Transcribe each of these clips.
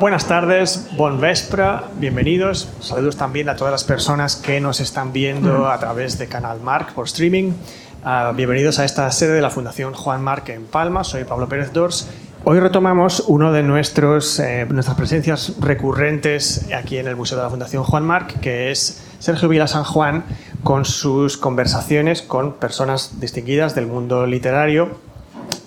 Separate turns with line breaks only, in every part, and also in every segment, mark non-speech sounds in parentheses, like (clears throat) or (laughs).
Buenas tardes, bon vespre, bienvenidos. Saludos también a todas las personas que nos están viendo a través de Canal Marc por streaming. Ah, bienvenidos a esta sede de la Fundación Juan Marc en Palma. Soy Pablo Pérez Dors. Hoy retomamos uno de nuestros, eh, nuestras presencias recurrentes aquí en el Museo de la Fundación Juan Marc, que es Sergio Vila San Juan, con sus conversaciones con personas distinguidas del mundo literario.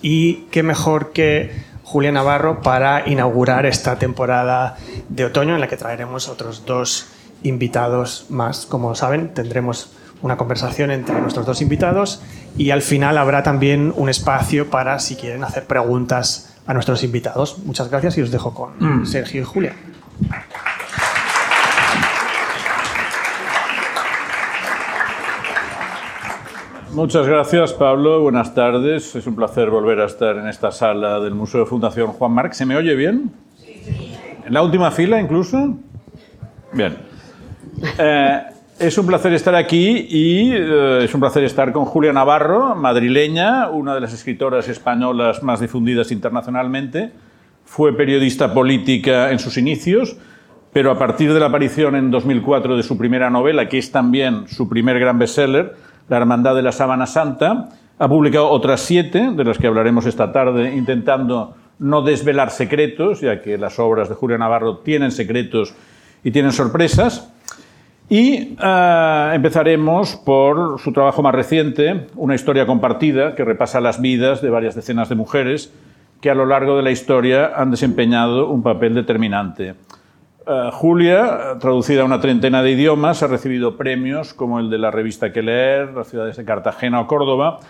Y qué mejor que Julia Navarro para inaugurar esta temporada de otoño en la que traeremos otros dos invitados más. Como saben, tendremos una conversación entre nuestros dos invitados y al final habrá también un espacio para si quieren hacer preguntas a nuestros invitados. Muchas gracias y os dejo con mm. Sergio y Julia.
Muchas gracias, Pablo. Buenas tardes. Es un placer volver a estar en esta sala del Museo de Fundación Juan Marc. ¿Se me oye bien? ¿En la última fila incluso? Bien. Eh, es un placer estar aquí y eh, es un placer estar con Julia Navarro, madrileña, una de las escritoras españolas más difundidas internacionalmente. Fue periodista política en sus inicios, pero a partir de la aparición en 2004 de su primera novela, que es también su primer gran bestseller, la Hermandad de la Sábana Santa. Ha publicado otras siete, de las que hablaremos esta tarde, intentando no desvelar secretos, ya que las obras de Julia Navarro tienen secretos y tienen sorpresas. Y eh, empezaremos por su trabajo más reciente, Una historia compartida, que repasa las vidas de varias decenas de mujeres que a lo largo de la historia han desempeñado un papel determinante. Eh, Julia, traducida a una treintena de idiomas, ha recibido premios como el de la revista Que Leer, las ciudades de Cartagena o Córdoba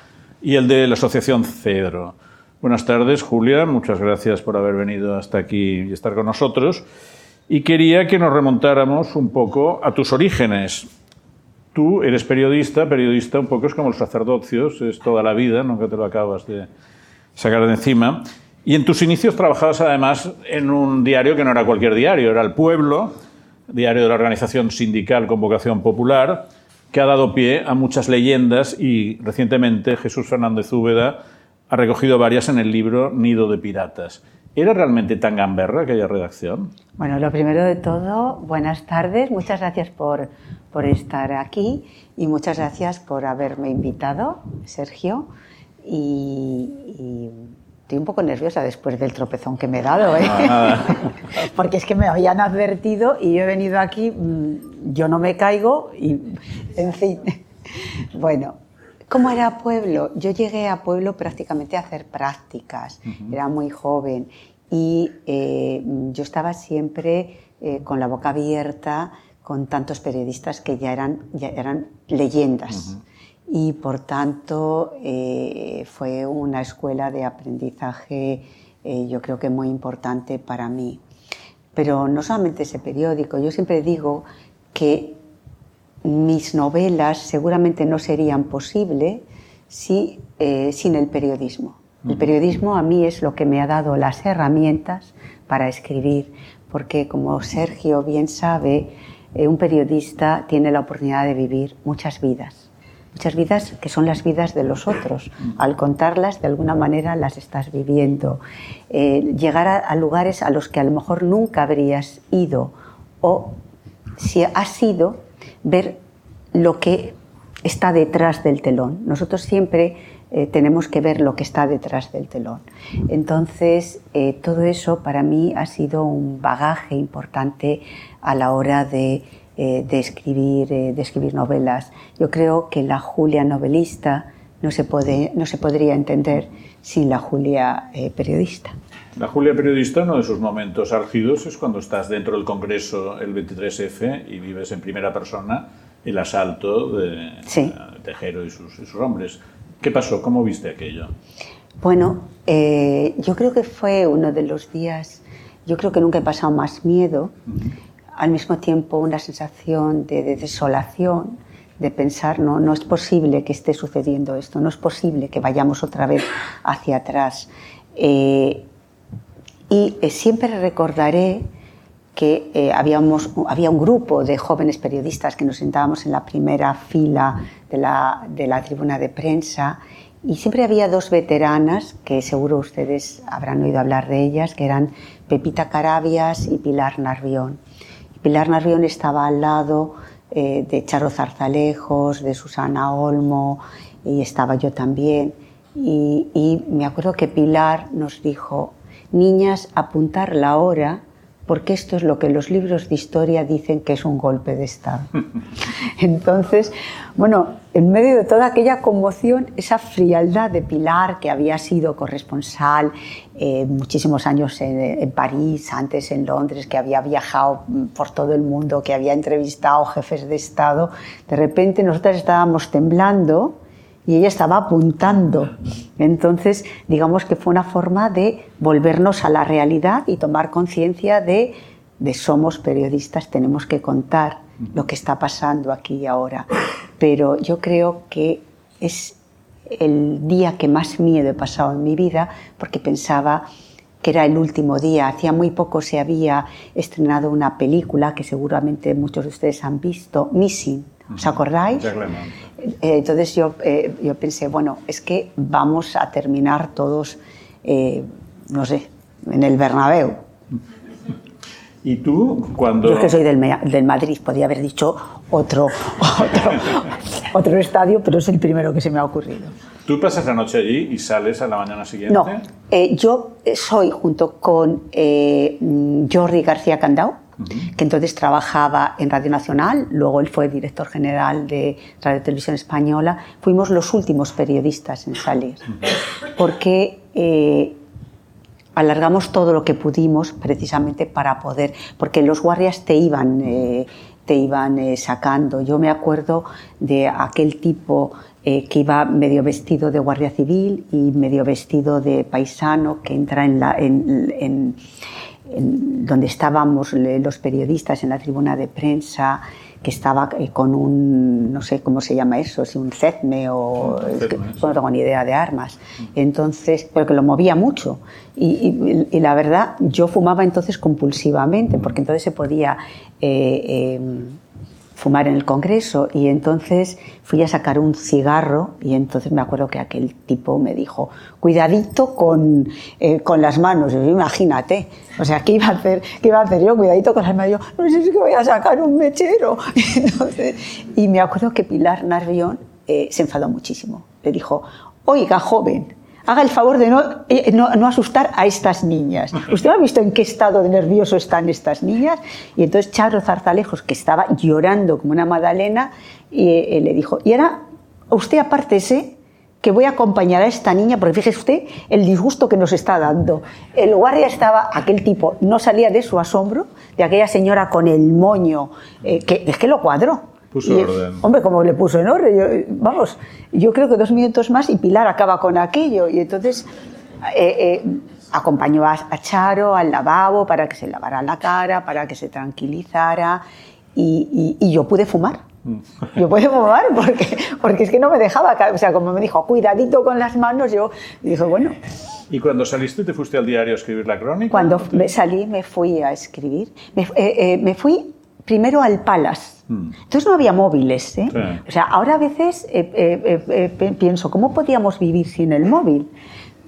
y el de la Asociación Cedro. Buenas tardes, Julia. Muchas gracias por haber venido hasta aquí y estar con nosotros. Y quería que nos remontáramos un poco a tus orígenes. Tú eres periodista, periodista un poco es como los sacerdocios, es toda la vida, nunca te lo acabas de sacar de encima. Y en tus inicios trabajabas además en un diario que no era cualquier diario, era El Pueblo, diario de la organización sindical con vocación popular, que ha dado pie a muchas leyendas y recientemente Jesús Fernández Úbeda ha recogido varias en el libro Nido de Piratas. ¿Era realmente tan gamberra aquella redacción?
Bueno, lo primero de todo, buenas tardes, muchas gracias por, por estar aquí y muchas gracias por haberme invitado, Sergio. y Estoy un poco nerviosa después del tropezón que me he dado, ¿eh? (laughs) porque es que me habían advertido y yo he venido aquí, mm, yo no me caigo y, en fin. (laughs) Bueno, ¿cómo era Pueblo? Yo llegué a Pueblo prácticamente a hacer prácticas, era muy joven y eh, yo estaba siempre eh, con la boca abierta con tantos periodistas que ya eran, ya eran leyendas y por tanto eh, fue una escuela de aprendizaje eh, yo creo que muy importante para mí. Pero no solamente ese periódico, yo siempre digo que mis novelas seguramente no serían posibles si, eh, sin el periodismo. El periodismo a mí es lo que me ha dado las herramientas para escribir, porque como Sergio bien sabe, un periodista tiene la oportunidad de vivir muchas vidas muchas vidas que son las vidas de los otros. Al contarlas, de alguna manera las estás viviendo. Eh, llegar a, lugares a los que a lo mejor nunca habrías ido o si has ido, ver lo que está detrás del telón. Nosotros siempre eh, tenemos que ver lo que está detrás del telón. Entonces, eh, todo eso para mí ha sido un bagaje importante a la hora de eh, de, escribir, eh, de escribir novelas. Yo creo que la Julia novelista no se, puede, no se podría entender sin la Julia eh, periodista.
La Julia periodista, uno de sus momentos álgidos es cuando estás dentro del Congreso el 23F y vives en primera persona el asalto de Tejero y sus, sus, hombres. ¿Qué pasó? ¿Cómo viste aquello?
Bueno, yo creo que fue uno de los días, yo creo que nunca he pasado más miedo al mismo tiempo una sensación de, desolación, de pensar, no, no es posible que esté sucediendo esto, no es posible que vayamos otra vez hacia atrás. Eh, y eh, siempre recordaré que eh, habíamos, había un grupo de jóvenes periodistas que nos sentábamos en la primera fila de la, de la tribuna de prensa y siempre había dos veteranas, que seguro ustedes habrán oído hablar de ellas, que eran Pepita Carabias y Pilar Narvión. Pilar Narvión estaba al lado eh, de Charo Zarzalejos, de Susana Olmo, y estaba yo también. Y me acuerdo que Pilar nos dijo, niñas, apuntar la hora porque esto es lo que los libros de historia dicen que es un golpe de Estado. (laughs) Entonces, bueno, en medio de toda aquella conmoción, esa frialdad de Pilar, que había sido corresponsal eh, muchísimos años en, París, antes en Londres, que había viajado por todo el mundo, que había entrevistado jefes de Estado, de repente nosotras estábamos temblando y ella estaba apuntando. Entonces, digamos que fue una forma de volvernos a la realidad y tomar conciencia de, de somos periodistas, tenemos que contar lo que está pasando aquí y ahora. Pero yo creo que es el día que más miedo he pasado en mi vida porque pensaba que era el último día. Hacía muy poco se había estrenado una película que seguramente muchos de ustedes han visto, Missing. ¿Os acordáis? Eh, entonces yo, eh, yo pensé, bueno, es que vamos a terminar todos, eh, no sé, en el Bernabéu.
¿Y tú cuando...?
Yo es que soy del, del Madrid, podría haber dicho otro, otro, (laughs) otro estadio, pero es el primero que se me ha ocurrido.
¿Tú pasas la noche allí y sales a la mañana siguiente?
No, yo soy junto con Jordi García Candao, que entonces trabajaba en Radio Nacional, luego él fue director general de Radio Televisión Española, fuimos los últimos periodistas en salir, porque eh, alargamos todo lo que pudimos precisamente para poder, porque los guardias te iban, eh, te iban eh, sacando. Yo me acuerdo de aquel tipo que iba medio vestido de guardia civil y medio vestido de paisano que entra en, la, en donde estábamos los periodistas en la tribuna de prensa, que estaba eh, con un, no sé cómo se llama eso, si un cetme o no tengo ni idea de armas. Entonces, pero que lo movía mucho. Y, la verdad, yo fumaba entonces compulsivamente, porque entonces se podía eh, em, fumar en el Congreso y entonces fui a sacar un cigarro y entonces me acuerdo que aquel tipo me dijo, cuidadito con, eh, con las manos, imagínate, o sea, ¿qué iba, a hacer, ¿qué iba a hacer yo? Cuidadito con las manos, yo no sé si voy a sacar un mechero. (laughs) y me acuerdo que Pilar Narvión eh, se enfadó muchísimo, le dijo, oiga joven, haga el favor de eh, no, asustar a estas niñas. ¿Usted ha visto en qué estado de nervioso están estas niñas? Y entonces Charo Zarzalejos, que estaba llorando como una magdalena, y, eh, le dijo, y ahora usted apártese que voy a acompañar a esta niña, porque fíjese usted el disgusto que nos está dando. El guardia estaba, aquel tipo, no salía de su asombro, de aquella señora con el moño, eh, que es que lo cuadró
Puso orden.
Hombre, como le puso en orden. vamos, yo creo que dos minutos más y Pilar acaba con aquello. Y entonces eh, eh, acompañó a, Charo al lavabo para que se lavara la cara, para que se tranquilizara. Y, yo pude fumar. Mm. Yo pude fumar porque, porque es que no me dejaba. O sea, como me dijo, cuidadito con las manos, yo dije, bueno.
¿Y cuando saliste te fuiste al diario a escribir la crónica?
Cuando me salí me fui a escribir. Me, eh, me fui primero al Palace Hmm. Entonces no había móviles. ¿eh? O sea, ahora a veces eh, eh, pienso, ¿cómo podíamos vivir sin el móvil?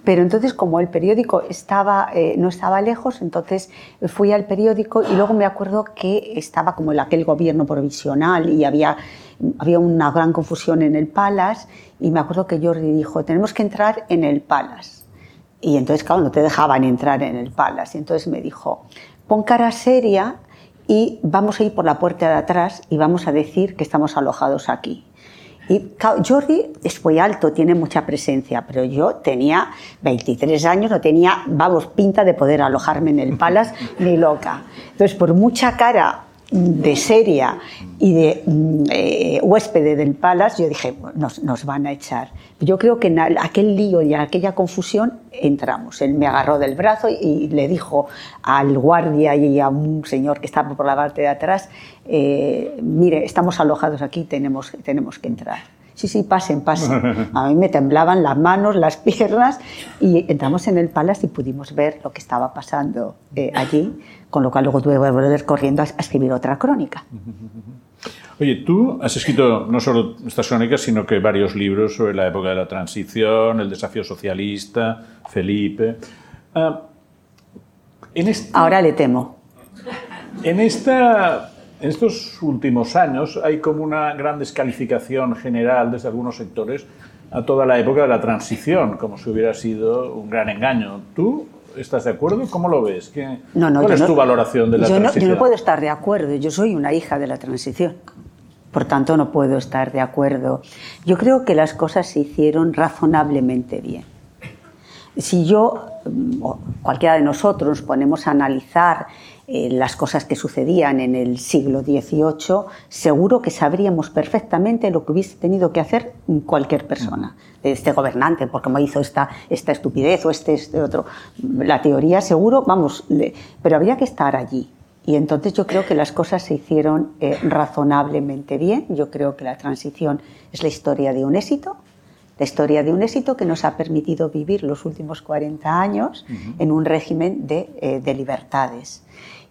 Pero entonces, como el periódico estaba, no estaba lejos, entonces fui al periódico y luego me acuerdo que estaba como en aquel gobierno provisional y había, había una gran confusión en el Palace y me acuerdo que Jordi dijo, tenemos que entrar en el Palace. Y entonces, claro, no te dejaban entrar en el Palace. Y entonces me dijo, pon cara seria y vamos a ir por la puerta de atrás y vamos a decir que estamos alojados aquí. Y Jordi es muy alto, tiene mucha presencia, pero yo tenía 23 años, no tenía, vamos, pinta de poder alojarme en el Palace ni loca. Entonces, por mucha cara de seria y de mm, eh, huéspede del Palace, yo dije, nos, nos, van a echar. Yo creo que en aquel lío y en aquella confusión entramos. Él me agarró del brazo y le dijo al guardia y a un señor que estaba por la parte de atrás, eh, mire, estamos alojados aquí, tenemos, tenemos que entrar. Sí, sí, pasen, pasen. (laughs) A mí me temblaban las manos, las piernas y entramos en el Palace y pudimos ver lo que estaba pasando eh, allí, con lo cual luego tuve que volver corriendo a escribir otra crónica. (laughs)
Oye, tú has escrito no solo estas crónicas, sino que varios libros sobre la época de la transición, el desafío socialista, Felipe. Ah,
Este Ahora le temo.
En, esta, en estos últimos años hay como una gran descalificación general desde algunos sectores a toda la época de la transición, como si hubiera sido un gran engaño. ¿Tú estás de acuerdo? ¿Cómo lo ves? ¿Qué,
no, no,
¿Cuál es tu valoración de la transición?
yo no puedo estar de acuerdo. Yo soy una hija de la transición. Por tanto, no puedo estar de acuerdo. Yo creo que las cosas se hicieron razonablemente bien. Si yo, mm, o cualquiera de nosotros, nos ponemos a analizar eh, las cosas que sucedían en el siglo XVIII, seguro que sabríamos perfectamente lo que hubiese tenido que hacer cualquier persona, este gobernante, porque me hizo esta, esta estupidez o este, este otro. La teoría seguro, vamos, pero habría que estar allí. Y entonces yo creo que las cosas se hicieron eh, razonablemente bien. Yo creo que la transición es la historia de un éxito, la historia de un éxito que nos ha permitido vivir los últimos 40 años en un régimen de, eh, de libertades.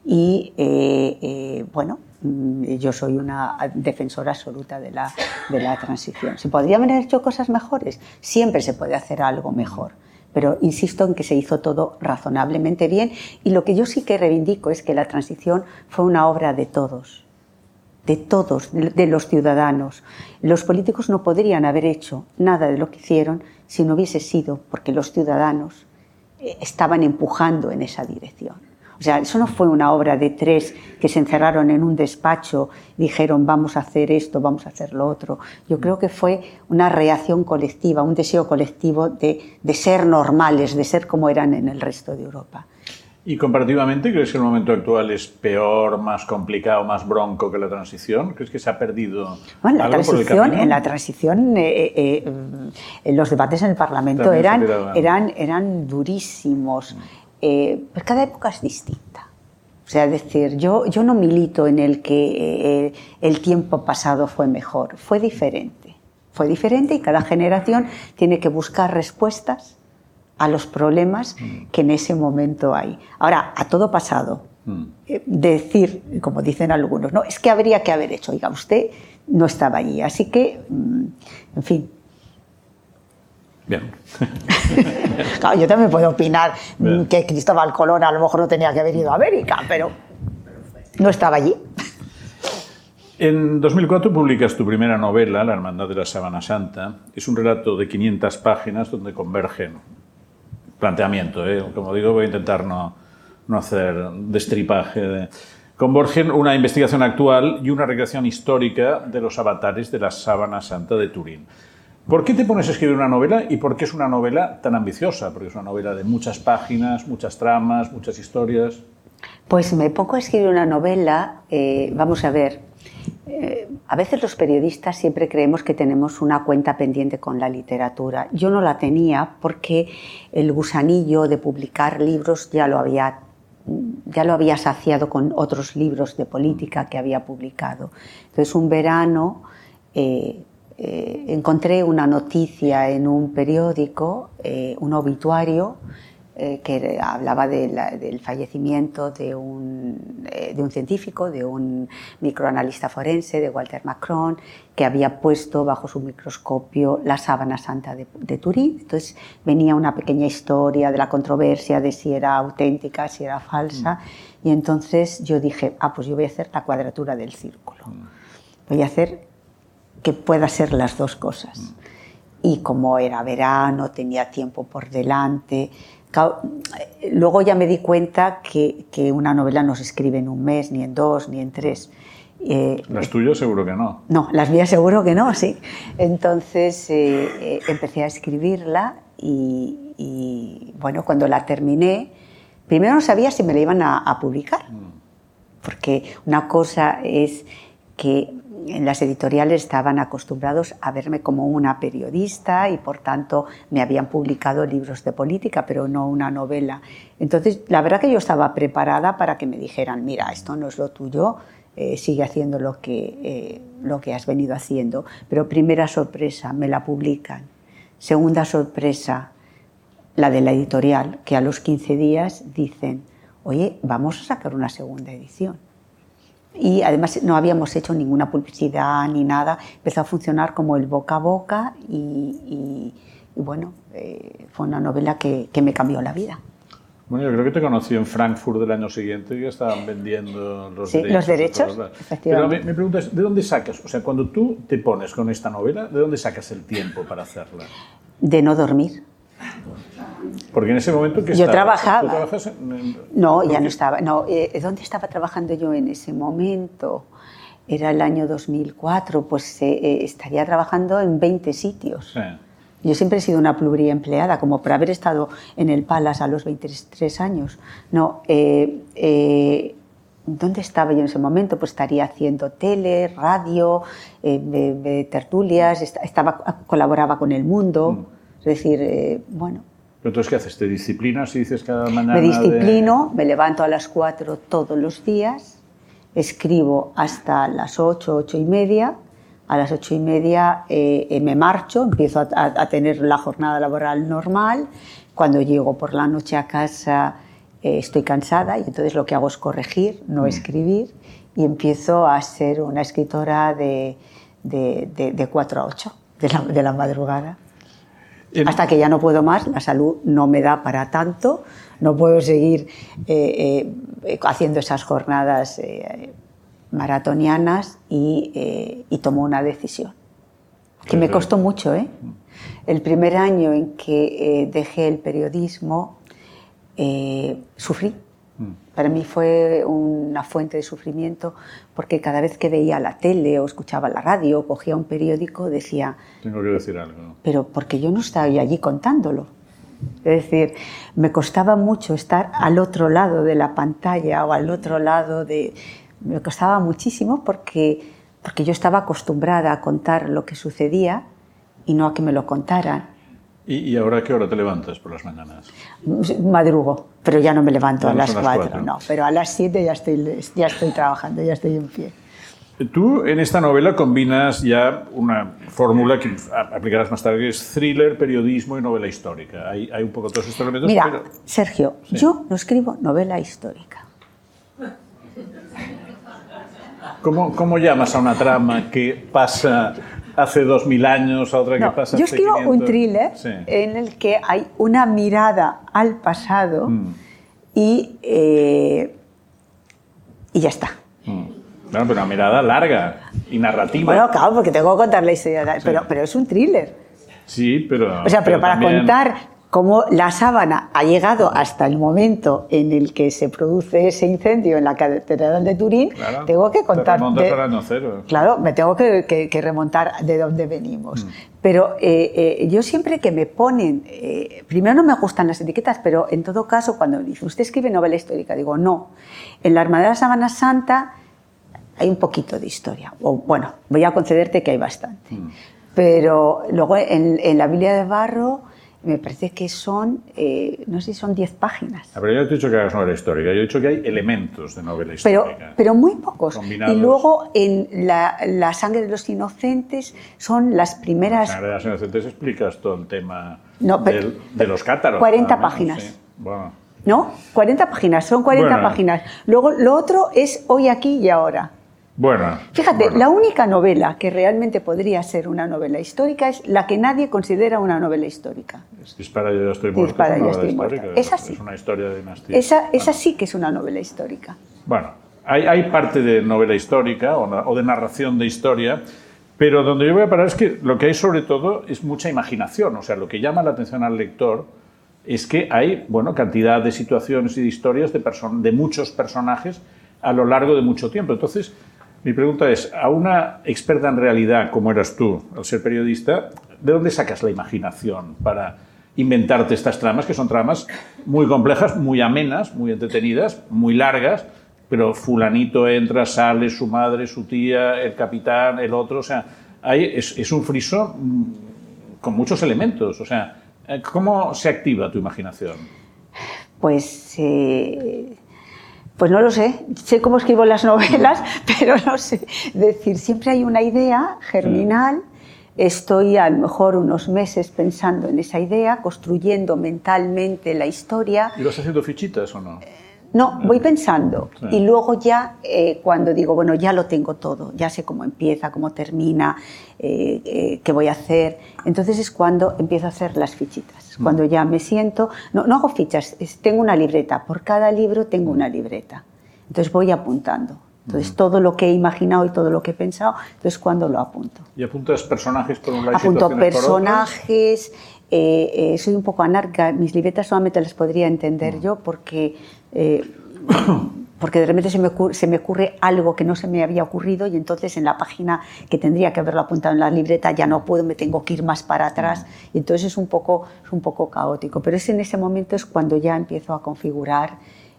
Y eh, eh, bueno, mm, yo soy una defensora absoluta de la, de la transición. ¿Se podrían haber hecho cosas mejores? Siempre se puede hacer algo mejor pero insisto en que se hizo todo razonablemente bien y lo que yo sí que reivindico es que la transición fue una obra de todos, de todos, de los ciudadanos. Los políticos no podrían haber hecho nada de lo que hicieron si no hubiese sido porque los ciudadanos eh, estaban empujando en esa dirección. O sea, eso no fue una obra de tres que se encerraron en un despacho, dijeron vamos a hacer esto, vamos a hacer lo otro. Yo creo que fue una reacción colectiva, un deseo colectivo de, de ser normales, de ser como eran en el resto de Europa.
¿Y comparativamente crees que el momento actual es peor, más complicado, más bronco que la transición? ¿Crees que se ha perdido
bueno, la
algo
transición,
por el
En la transición, eh, eh, eh, los debates en el Parlamento eran, eran, eran durísimos. Eh, pues cada época es distinta. O sea, decir, yo, yo no milito en el que eh, el tiempo pasado fue mejor, fue diferente. Fue diferente y cada generación tiene que buscar respuestas a los problemas mm. que en ese momento hay. Ahora, a todo pasado, mm. eh, decir, como dicen algunos, no, es que habría que haber hecho, oiga, usted no estaba allí. Así que, mm, en fin,
Bien. (laughs)
claro, yo también puedo opinar que Cristóbal Colón a lo mejor no tenía que haber ido a América, pero no estaba allí.
En 2004 publicas tu primera novela, La Hermandad de la Sábana Santa. Es un relato de 500 páginas donde convergen planteamiento. ¿eh? Como digo, voy a intentar no, no hacer destripaje. De... Convergen una investigación actual y una recreación histórica de los avatares de la Sábana Santa de Turín. ¿Por qué te pones a escribir una novela y por qué es una novela tan ambiciosa? Porque es una novela de muchas páginas, muchas tramas, muchas historias.
Pues me pongo a escribir una novela, eh, vamos a ver, eh, a veces los periodistas siempre creemos que tenemos una cuenta pendiente con la literatura. Yo no la tenía porque el gusanillo de publicar libros ya lo había ya lo había saciado con otros libros de política que había publicado. Entonces un verano eh, eh, encontré una noticia en un periódico, un obituario, eh, que hablaba del fallecimiento de un, de un, científico, de un microanalista forense, de Walter Macron, que había puesto bajo su microscopio la sábana santa de, de, Turín. Entonces venía una pequeña historia de la controversia de si era auténtica, si era falsa. Mm. Y entonces yo dije, ah, pues yo voy a hacer la cuadratura del círculo. Mm. Voy a hacer que pueda ser las dos cosas. Y como era verano, tenía tiempo por delante. Luego ya me di cuenta que, que una novela no se escribe en un mes, ni en dos, ni en tres.
Eh, ¿Las tuyas seguro que no?
No, las mías seguro que no, sí. Entonces eh, eh, empecé a escribirla y, y, bueno, cuando la terminé, primero no sabía si me la iban a, a publicar, mm. porque una cosa es que en las editoriales estaban acostumbrados a verme como una periodista y por tanto me habían publicado libros de política, pero no una novela. Entonces, la verdad que yo estaba preparada para que me dijeran, mira, esto no es lo tuyo, eh, sigue haciendo lo que, eh, lo que has venido haciendo. Pero primera sorpresa, me la publican. Segunda sorpresa, la de la editorial, que a los 15 días dicen, oye, vamos a sacar una segunda edición y además no habíamos hecho ninguna publicidad ni nada. Empezó a funcionar como el boca a boca y, bueno, eh, fue una novela que, que, me cambió la vida.
Bueno, yo creo que te conocí en Frankfurt del año siguiente que estaban vendiendo los
Sí,
derechos.
los
y
derechos, efectivamente.
Pero mi, mi pregunta es, ¿de dónde sacas? O sea, cuando tú te pones con esta novela, ¿de dónde sacas el tiempo para hacerla?
De no dormir.
Porque en ese momento que
Yo trabajaba.
¿Tú trabajas en- en-
No, ya no estaba. No, eh, ¿Dónde estaba trabajando yo en ese momento? Era el año 2004, pues eh, eh, estaría trabajando en 20 sitios.
Sí.
Yo siempre he sido una pluriempleada, como por haber estado en el Palace a los 23 años. No, eh, eh, ¿dónde estaba yo en ese momento? Pues estaría haciendo tele, radio, eh, tertulias, est- estaba, colaboraba con El Mundo. Es decir, eh, bueno,
Pero entonces, ¿qué haces? ¿Te disciplinas y dices cada mañana?
me
de-
disciplino, me levanto a las 4 todos los días, escribo hasta las 8, 8 y media. A las ocho y media eh, eh, me marcho, empiezo a, a- a tener la jornada laboral normal. Cuando llego por la noche a casa eh, estoy cansada y entonces lo que hago es corregir, no escribir, y empiezo a ser una escritora de, de, de, de 4 a 8 de la, de la madrugada.
En-
Hasta que ya no puedo más, la salud no me da para tanto, no puedo seguir eh, eh, haciendo esas jornadas eh, maratonianas y, y tomo una decisión. Que me costó mucho, ¿eh? El primer año en que dejé el periodismo, sufrí. Para mí fue una fuente de sufrimiento porque cada vez que veía la tele o escuchaba la radio o cogía un periódico decía,
Tengo que decir algo.
pero porque yo no estaba allí contándolo. Es decir, me costaba mucho estar al otro lado de la pantalla o al otro lado de... Me costaba muchísimo porque, porque yo estaba acostumbrada a contar lo que sucedía y no a que me lo contaran.
¿Y, y ahora qué hora te levantas por las mañanas?
Madrugo, pero ya no me levanto a las
son las
4,
cuatro.
no, pero a las 7 ya estoy, ya estoy trabajando, ya estoy en pie.
Tú en esta novela combinas ya una fórmula que aplicarás más tarde, que es thriller, periodismo y novela histórica. Hay, hay un poco todos estos elementos,
Mira,
pero...
Sergio, yo no escribo novela histórica.
¿Cómo, ¿Cómo llamas a una trama que pasa hace dos mil años, a otra que
No,
pasa
yo escribo
500?
un thriller
Sí.
en el que hay una mirada al pasado
Mm.
y, eh, y ya está.
Mm. Claro, pero una mirada larga y narrativa.
Bueno, claro, porque tengo que contar la historia, de- pero, pero es un thriller.
sí, pero...
O sea, pero, para
también-
contar cómo la sábana ha llegado hasta el momento en el que se produce ese incendio en la catedral de Turín,
Claro,
tengo que
te
contar.
remontas
de-
cero.
Claro, me tengo que, que- que remontar de dónde venimos.
Mm.
Pero eh, eh, yo siempre que me ponen, eh, primero no me gustan las etiquetas, pero en todo caso, cuando dice, usted escribe novela histórica, digo, no. En la Armada de la Sábana Santa hay un poquito de historia. O, bueno, voy a concederte que hay bastante.
Mm.
Pero luego en, en la Biblia de Barro me parece que son, eh, no sé si son 10 páginas.
Ah, Pero yo no te he dicho que hagas novela histórica, yo he dicho que hay elementos de novela
Pero,
histórica.
pero muy pocos.
Combinados.
Y luego en la, la sangre de los inocentes son las primeras
En las inocentes explicas todo el tema
No, pero-
del- de los cátaros.
40
nada menos,
páginas.
sí. Bueno,
¿No? 40 páginas, son 40
Bueno.
páginas. Luego lo otro es hoy, aquí y ahora.
Bueno.
Fíjate,
bueno.
la única novela que realmente podría ser una novela histórica es la que nadie considera una novela histórica.
Dispara yo ya estoy muerto.
Dispara,
es
yo estoy muerta.
histórica,
Esa sí.
Es una historia de dinastía.
Esa, esa sí que es una novela histórica.
Bueno, hay, hay parte de novela histórica o, na- o de narración de historia, pero donde yo voy a parar es que lo que hay sobre todo es mucha imaginación. O sea, lo que llama la atención al lector es que hay, bueno, cantidad de situaciones y de historias de, person- de muchos personajes a lo largo de mucho tiempo. Entonces, mi pregunta es, a una experta en realidad como eras tú, al ser periodista, ¿de dónde sacas la imaginación para inventarte estas tramas, que son tramas muy complejas, muy amenas, muy entretenidas, muy largas, pero fulanito entra, sale, su madre, su tía, el capitán, el otro, o sea, hay, es, un friso mm, con muchos elementos, o sea, eh, ¿cómo se activa tu imaginación?
Pues, eh, pues no lo sé. Sé cómo escribo las novelas, (laughs) (laughs) pero no sé. decir, siempre hay una idea germinal. Estoy a lo mejor unos meses pensando en esa idea, construyendo mentalmente la historia.
¿Y vas haciendo fichitas o no?
No, voy pensando.
Sí.
y luego ya eh, cuando digo, bueno, ya lo tengo todo, ya sé cómo empieza, cómo termina, eh, eh, qué voy a hacer, entonces es cuando empiezo a hacer las fichitas, cuando ya me siento, no, no hago fichas, es- tengo una libreta, por cada libro tengo una libreta, entonces voy apuntando, entonces todo lo que he imaginado y todo lo que he pensado, entonces cuando lo apunto.
¿Y apuntas personajes por un lado
Apunto
por
personajes, eh, eh, soy un poco anarca, mis libretas solamente las podría entender yo porque, eh, (coughs) porque de repente se me, ocurre, se me ocurre algo que no se me había ocurrido y entonces en la página que tendría que haberlo apuntado en la libreta ya no puedo, me tengo que ir más para atrás y entonces es un poco, es un poco caótico. Pero es en ese momento es cuando ya empiezo a configurar,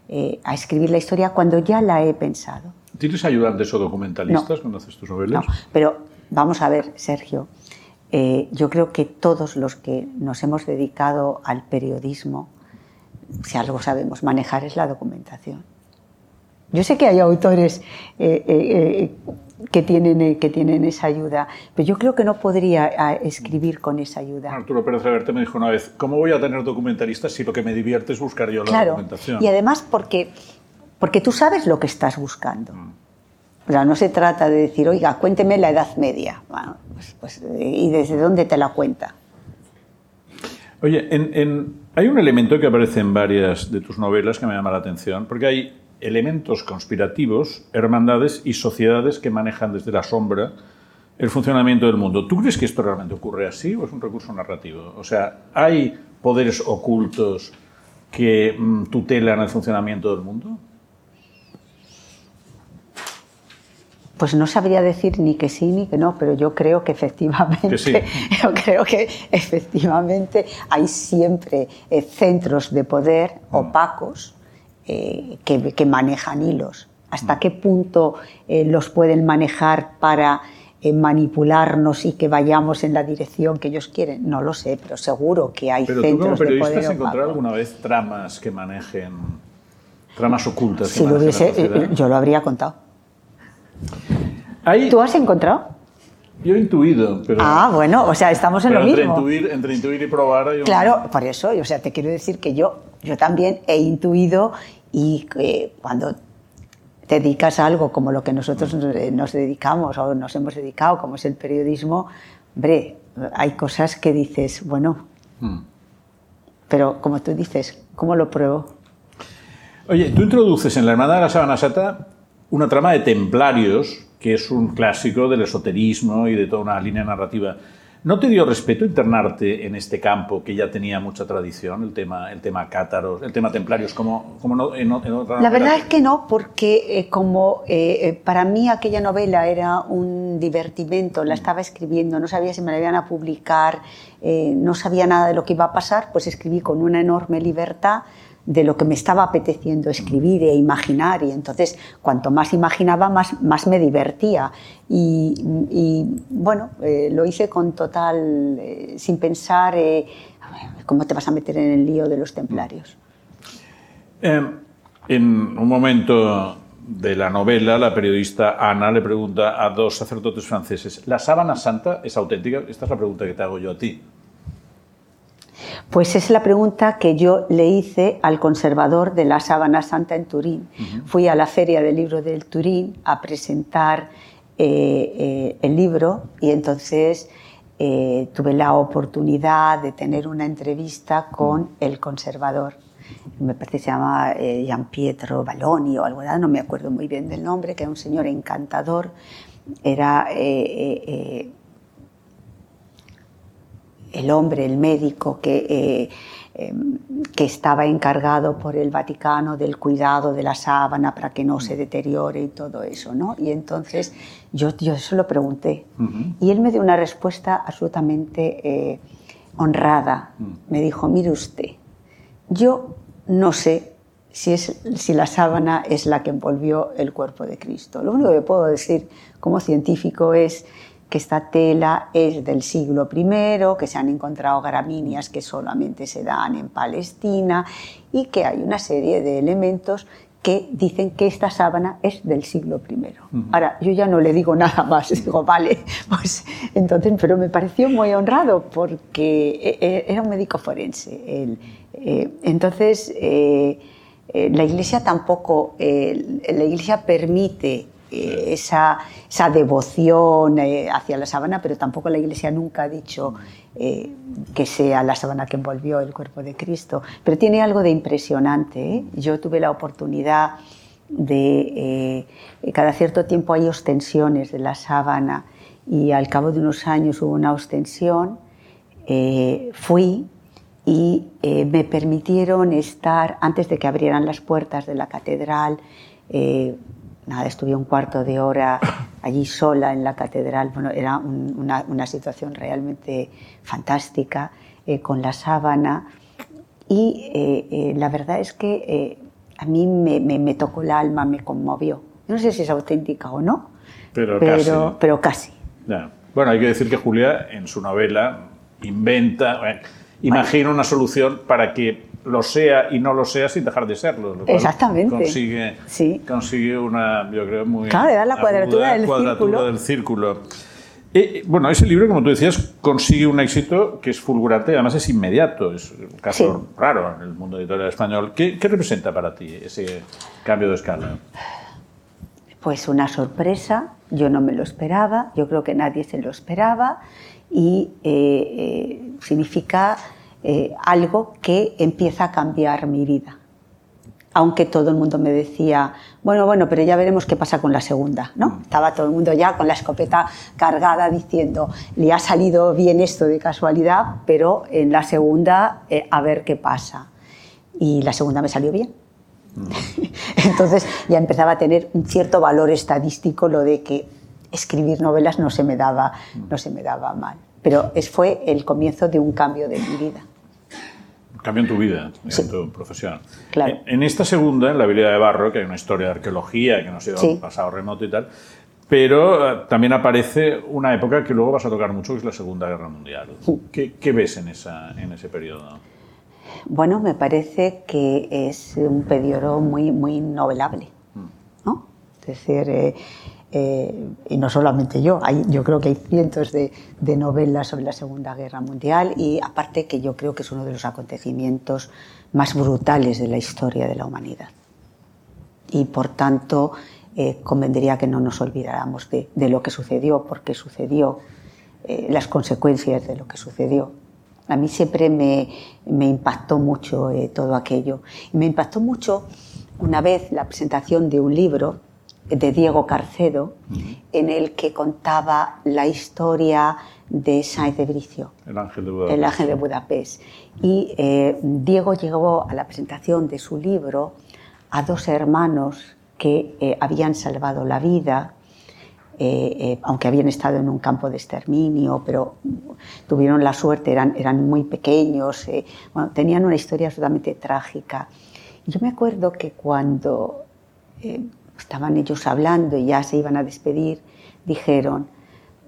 eh, a escribir la historia, cuando ya la he pensado.
¿Tienes ayudantes o documentalistas
No.
cuando haces tus novelas?
No, pero vamos a ver, Sergio, eh, yo creo que todos los que nos hemos dedicado al periodismo, si algo sabemos manejar es la documentación. Yo sé que hay autores eh, eh, eh, que, tienen, que tienen esa ayuda, pero yo creo que no podría ah, escribir con esa ayuda.
Arturo Pérez Reverte me dijo una vez, ¿cómo voy a tener documentalistas si lo que me divierte es buscar yo la
Claro,
documentación?
y además porque, porque tú sabes lo que estás buscando. O sea, no se trata de decir, oiga, cuénteme la Edad Media. Bueno, pues, pues, ¿y desde dónde te la cuenta?
Oye, en- en- hay un elemento que aparece en varias de tus novelas que me llama la atención, porque hay elementos conspirativos, hermandades y sociedades que manejan desde la sombra el funcionamiento del mundo. ¿Tú crees que esto realmente ocurre así o es un recurso narrativo? O sea, ¿hay poderes ocultos que mm, tutelan el funcionamiento del mundo?
Pues no sabría decir ni que sí ni que no, pero yo creo que efectivamente,
Que sí. (laughs)
yo creo que efectivamente hay siempre eh, centros de poder opacos eh, que, que manejan hilos. ¿Hasta qué punto eh, los pueden manejar para manipularnos y que vayamos en la dirección que ellos quieren? No lo sé, pero seguro que hay
Pero tú como
centros de poder
has encontrado alguna vez tramas que manejen, tramas ocultas que
Si lo hubiese, yo lo habría contado.
Hay-
¿Tú has encontrado?
yo he intuido, pero...
Ah, bueno, o sea, estamos en
Pero
lo
entre
mismo.
intuir, entre intuir y probar hay un-
Claro, por eso, o sea, te quiero decir que yo, yo también he intuido y que cuando te dedicas a algo como lo que nosotros nos- nos dedicamos o nos hemos dedicado, como es el periodismo, hombre, hay cosas que dices, bueno,
Mm.
pero como tú dices, ¿cómo lo pruebo?
Oye, tú introduces en la Hermandad de la Sábana Santa una trama de templarios, que es un clásico del esoterismo y de toda una línea narrativa. ¿No te dio respeto internarte en este campo que ya tenía mucha tradición, el tema, el tema cátaros, el tema templarios, como, como no- en, en otra
La verdad es que no, porque eh, como eh, eh, para mí aquella novela era un divertimento, la estaba escribiendo, no sabía si me la iban a publicar, eh, no sabía nada de lo que iba a pasar, pues escribí con una enorme libertad de lo que me estaba apeteciendo escribir e imaginar y entonces cuanto más imaginaba más, más me divertía y, bueno, eh, lo hice con total, eh, sin pensar eh, cómo te vas a meter en el lío de los templarios.
Eh, en un momento de la novela, la periodista Ana le pregunta a dos sacerdotes franceses, ¿la sábana santa es auténtica? Esta es la pregunta que te hago yo a ti.
Pues es la pregunta que yo le hice al conservador de la Sábana Santa en Turín. Fui a la Feria del Libro del Turín a presentar eh, eh, el libro y entonces eh, tuve la oportunidad de tener una entrevista con el conservador. Me parece que se llama Gian Pietro Balloni o algo así, no me acuerdo muy bien del nombre, que era un señor encantador. Era el hombre, el médico que, eh, eh, que estaba encargado por el Vaticano del cuidado de la sábana para que no se deteriore y todo eso, ¿no? Y entonces yo, yo eso lo pregunté y él me dio una respuesta absolutamente eh, honrada. Me dijo, mire usted, yo no sé si, es, si la sábana es la que envolvió el cuerpo de Cristo. Lo único que puedo decir como científico es que esta tela es del siglo I, que se han encontrado gramíneas que solamente se dan en Palestina y que hay una serie de elementos que dicen que esta sábana es del siglo I. Ahora, yo ya no le digo nada más, (laughs) digo, vale, pues entonces, pero me pareció muy honrado porque eh, eh, era un médico forense. él. Eh, entonces, eh, la Iglesia tampoco, eh, la Iglesia permite eh, esa, devoción hacia la sábana, pero tampoco la Iglesia nunca ha dicho que sea la sábana que envolvió el cuerpo de Cristo. Pero tiene algo de impresionante. Yo tuve la oportunidad de, cada cierto tiempo hay ostensiones de la sábana y al cabo de unos años hubo una ostensión, fui y eh, me permitieron estar, antes de que abrieran las puertas de la catedral, eh, nada, estuve un cuarto de hora (coughs) allí sola en la catedral, bueno, era una, una, situación realmente fantástica, eh, con la sábana, y la verdad es que a mí me, me, tocó el alma, me conmovió. No sé si es auténtica o no,
pero,
pero
casi.
Pero casi.
Bueno, hay que decir que Julia en su novela inventa imagina una solución para que lo sea y no lo sea sin dejar de serlo.
Exactamente.
Consigue, consigue una, yo creo, muy.
Claro, da la cuadratura, del,
cuadratura del círculo. Eh, bueno, ese libro, como tú decías, consigue un éxito que es fulgurante, además es inmediato, es un caso raro en el mundo editorial español. ¿Qué, representa para ti ese cambio de escala?
Pues una sorpresa, yo no me lo esperaba, yo creo que nadie se lo esperaba y eh, eh, significa eh, algo que empieza a cambiar mi vida. Aunque todo el mundo me decía, bueno, bueno, pero ya veremos qué pasa con la segunda, ¿no? Mm. Estaba todo el mundo ya con la escopeta cargada diciendo, le ha salido bien esto de casualidad, pero en la segunda a ver qué pasa. Y la segunda me salió bien. Mm. (laughs) Entonces ya empezaba a tener un cierto valor estadístico lo de que escribir novelas no se me daba, no se me daba mal. Pero es, fue el comienzo de un cambio de mi vida.
Cambio en tu vida, en tu profesión. Claro. En, esta segunda, en La habilidad de Barro, que hay una historia de arqueología que nos lleva a un pasado remoto y tal, pero eh, también aparece una época que luego vas a tocar mucho, que es la Segunda Guerra Mundial. ¿Qué, ves en, esa, en ese periodo?
Bueno, me parece que es un periodo muy, muy novelable. Mm. ¿no? Es decir, eh, eh, y no solamente yo, hay, yo creo que hay cientos de, novelas sobre la Segunda Guerra Mundial y aparte que yo creo que es uno de los acontecimientos más brutales de la historia de la humanidad. Y por tanto, eh, convendría que no nos olvidáramos de, lo que sucedió, porque sucedió, eh, las consecuencias de lo que sucedió. A mí siempre me, me impactó mucho todo aquello. Y me impactó mucho una vez la presentación de un libro de Diego Carcedo, en el que contaba la historia de Sainz de Bricio,
el ángel de Budapest.
El ángel de Budapest. Y eh, Diego llegó a la presentación de su libro a dos hermanos que eh, habían salvado la vida, eh, aunque habían estado en un campo de exterminio, pero tuvieron la suerte, eran, eran muy pequeños, bueno, tenían una historia absolutamente trágica. Yo me acuerdo que cuando estaban ellos hablando y ya se iban a despedir, dijeron,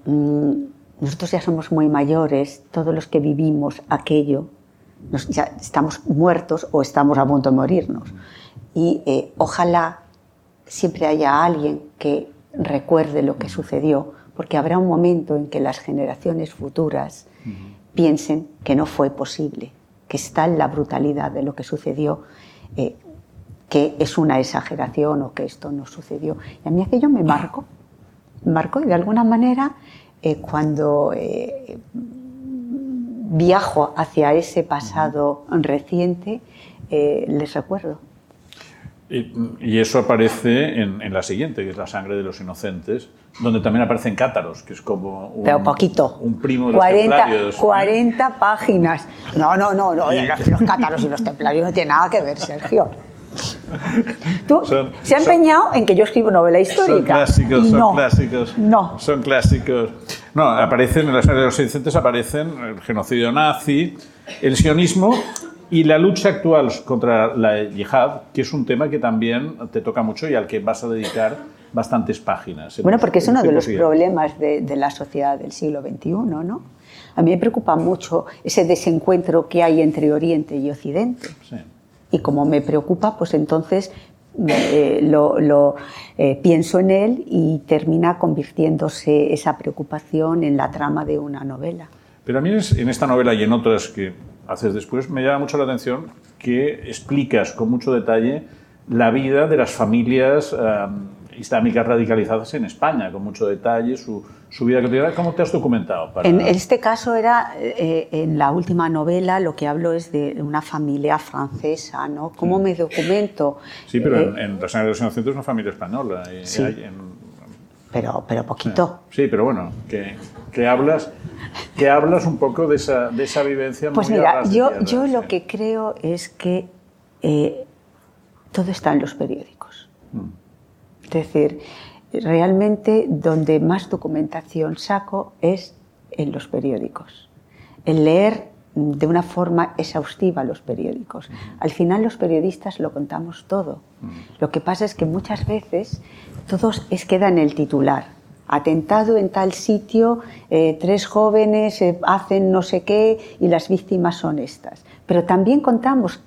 mm, nosotros ya somos muy mayores, todos los que vivimos aquello, ya estamos muertos o estamos a punto de morirnos. Y eh, ojalá siempre haya alguien que recuerde lo que sucedió, porque habrá un momento en que las generaciones futuras piensen que no fue posible, que está en la brutalidad de lo que sucedió. Eh, que es una exageración o que esto no sucedió. Y a mí aquello me marcó, me marcó y de alguna manera eh, cuando eh, viajo hacia ese pasado reciente, eh, les recuerdo.
Y, eso aparece en, la siguiente, que es La sangre de los inocentes, donde también aparecen cátaros, que es como un,
Pero poquito.
un primo de los
40,
templarios.
40 páginas. No, no, no, no los cátaros y los templarios no tienen nada que ver, Sergio. Tú, se ha empeñado en que yo escribo novela histórica.
Son clásicos, son clásicos.
No.
Son clásicos. No, aparecen en la serie de los inocentes aparecen el genocidio nazi, el sionismo y la lucha actual contra la yihad, que es un tema que también te toca mucho y al que vas a dedicar bastantes páginas.
Bueno, porque es uno de los problemas de, de, la sociedad del siglo XXI, ¿no? A mí me preocupa mucho ese desencuentro que hay entre Oriente y Occidente. Sí. Y como me preocupa, pues entonces eh, lo, eh, pienso en él y termina convirtiéndose esa preocupación en la trama de una novela.
Pero a mí en esta novela y en otras que haces después, me llama mucho la atención que explicas con mucho detalle la vida de las familias islámicas radicalizadas en España, con mucho detalle, su, su vida cotidiana. ¿Cómo te has documentado?
En este caso era, eh, en la última novela, lo que hablo es de una familia francesa, ¿no? ¿Cómo me documento?
Sí, pero en, eh, en, de los inocentes es una familia española.
sí, pero, pero poquito.
Sí, pero bueno, que, que, hablas, que hablas un poco de esa, de esa vivencia.
Pues mira, yo, yo lo que creo es que eh, todo está en los periódicos. Mm. Es decir, realmente donde más documentación saco es en los periódicos. El leer de una forma exhaustiva los periódicos. Al final los periodistas lo contamos todo. Lo que pasa es que muchas veces todos es queda en el titular. Atentado en tal sitio, eh, tres jóvenes eh, hacen no sé qué y las víctimas son estas. Pero también contamos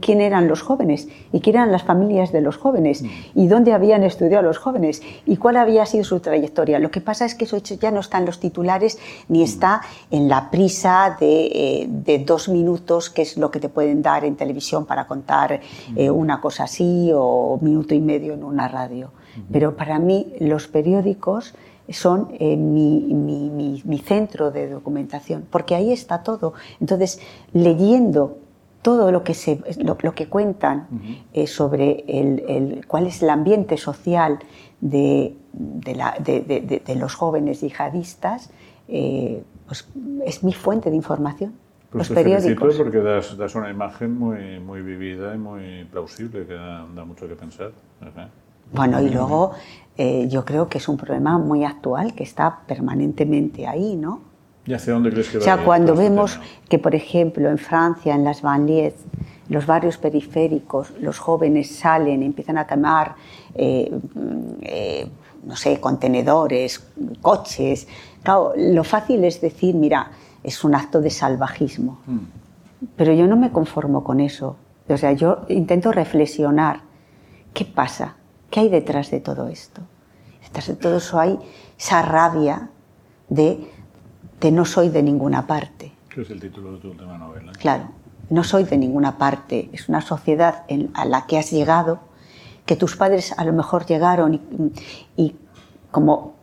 quién eran los jóvenes y quién eran las familias de los jóvenes mm. y dónde habían estudiado los jóvenes y cuál había sido su trayectoria. Lo que pasa es que eso ya no está en los titulares ni mm. está en la prisa eh, de, dos minutos, que es lo que te pueden dar en televisión para contar eh, una cosa así o minuto y medio en una radio. Pero para mí los periódicos son eh, mi, mi centro de documentación, porque ahí está todo. Entonces, leyendo todo lo que, se, lo, que cuentan eh, sobre el, cuál es el ambiente social de, de, los jóvenes yihadistas, eh, pues es mi fuente de información.
Pues los periódicos. porque das, das, una imagen muy, muy vivida y muy plausible, que da, mucho que pensar.
Bueno, y luego eh, yo creo que es un problema muy actual que está permanentemente ahí, ¿no?
¿Y hacia dónde crees que va?
O sea, cuando vemos que, por ejemplo, en Francia, en las banlieues, los barrios periféricos, los jóvenes salen, empiezan a quemar, eh, eh, no sé, contenedores, coches. Claro, lo fácil es decir, mira, es un acto de salvajismo. Hmm. Pero yo no me conformo con eso. O sea, yo intento reflexionar. ¿Qué pasa? ¿Qué hay detrás de todo esto? Detrás de todo eso hay esa rabia de de no soy de ninguna parte.
¿Qué es el título de tu última novela?
Claro, no soy de ninguna parte. Es una sociedad a la que has llegado, que tus padres a lo mejor llegaron y, como,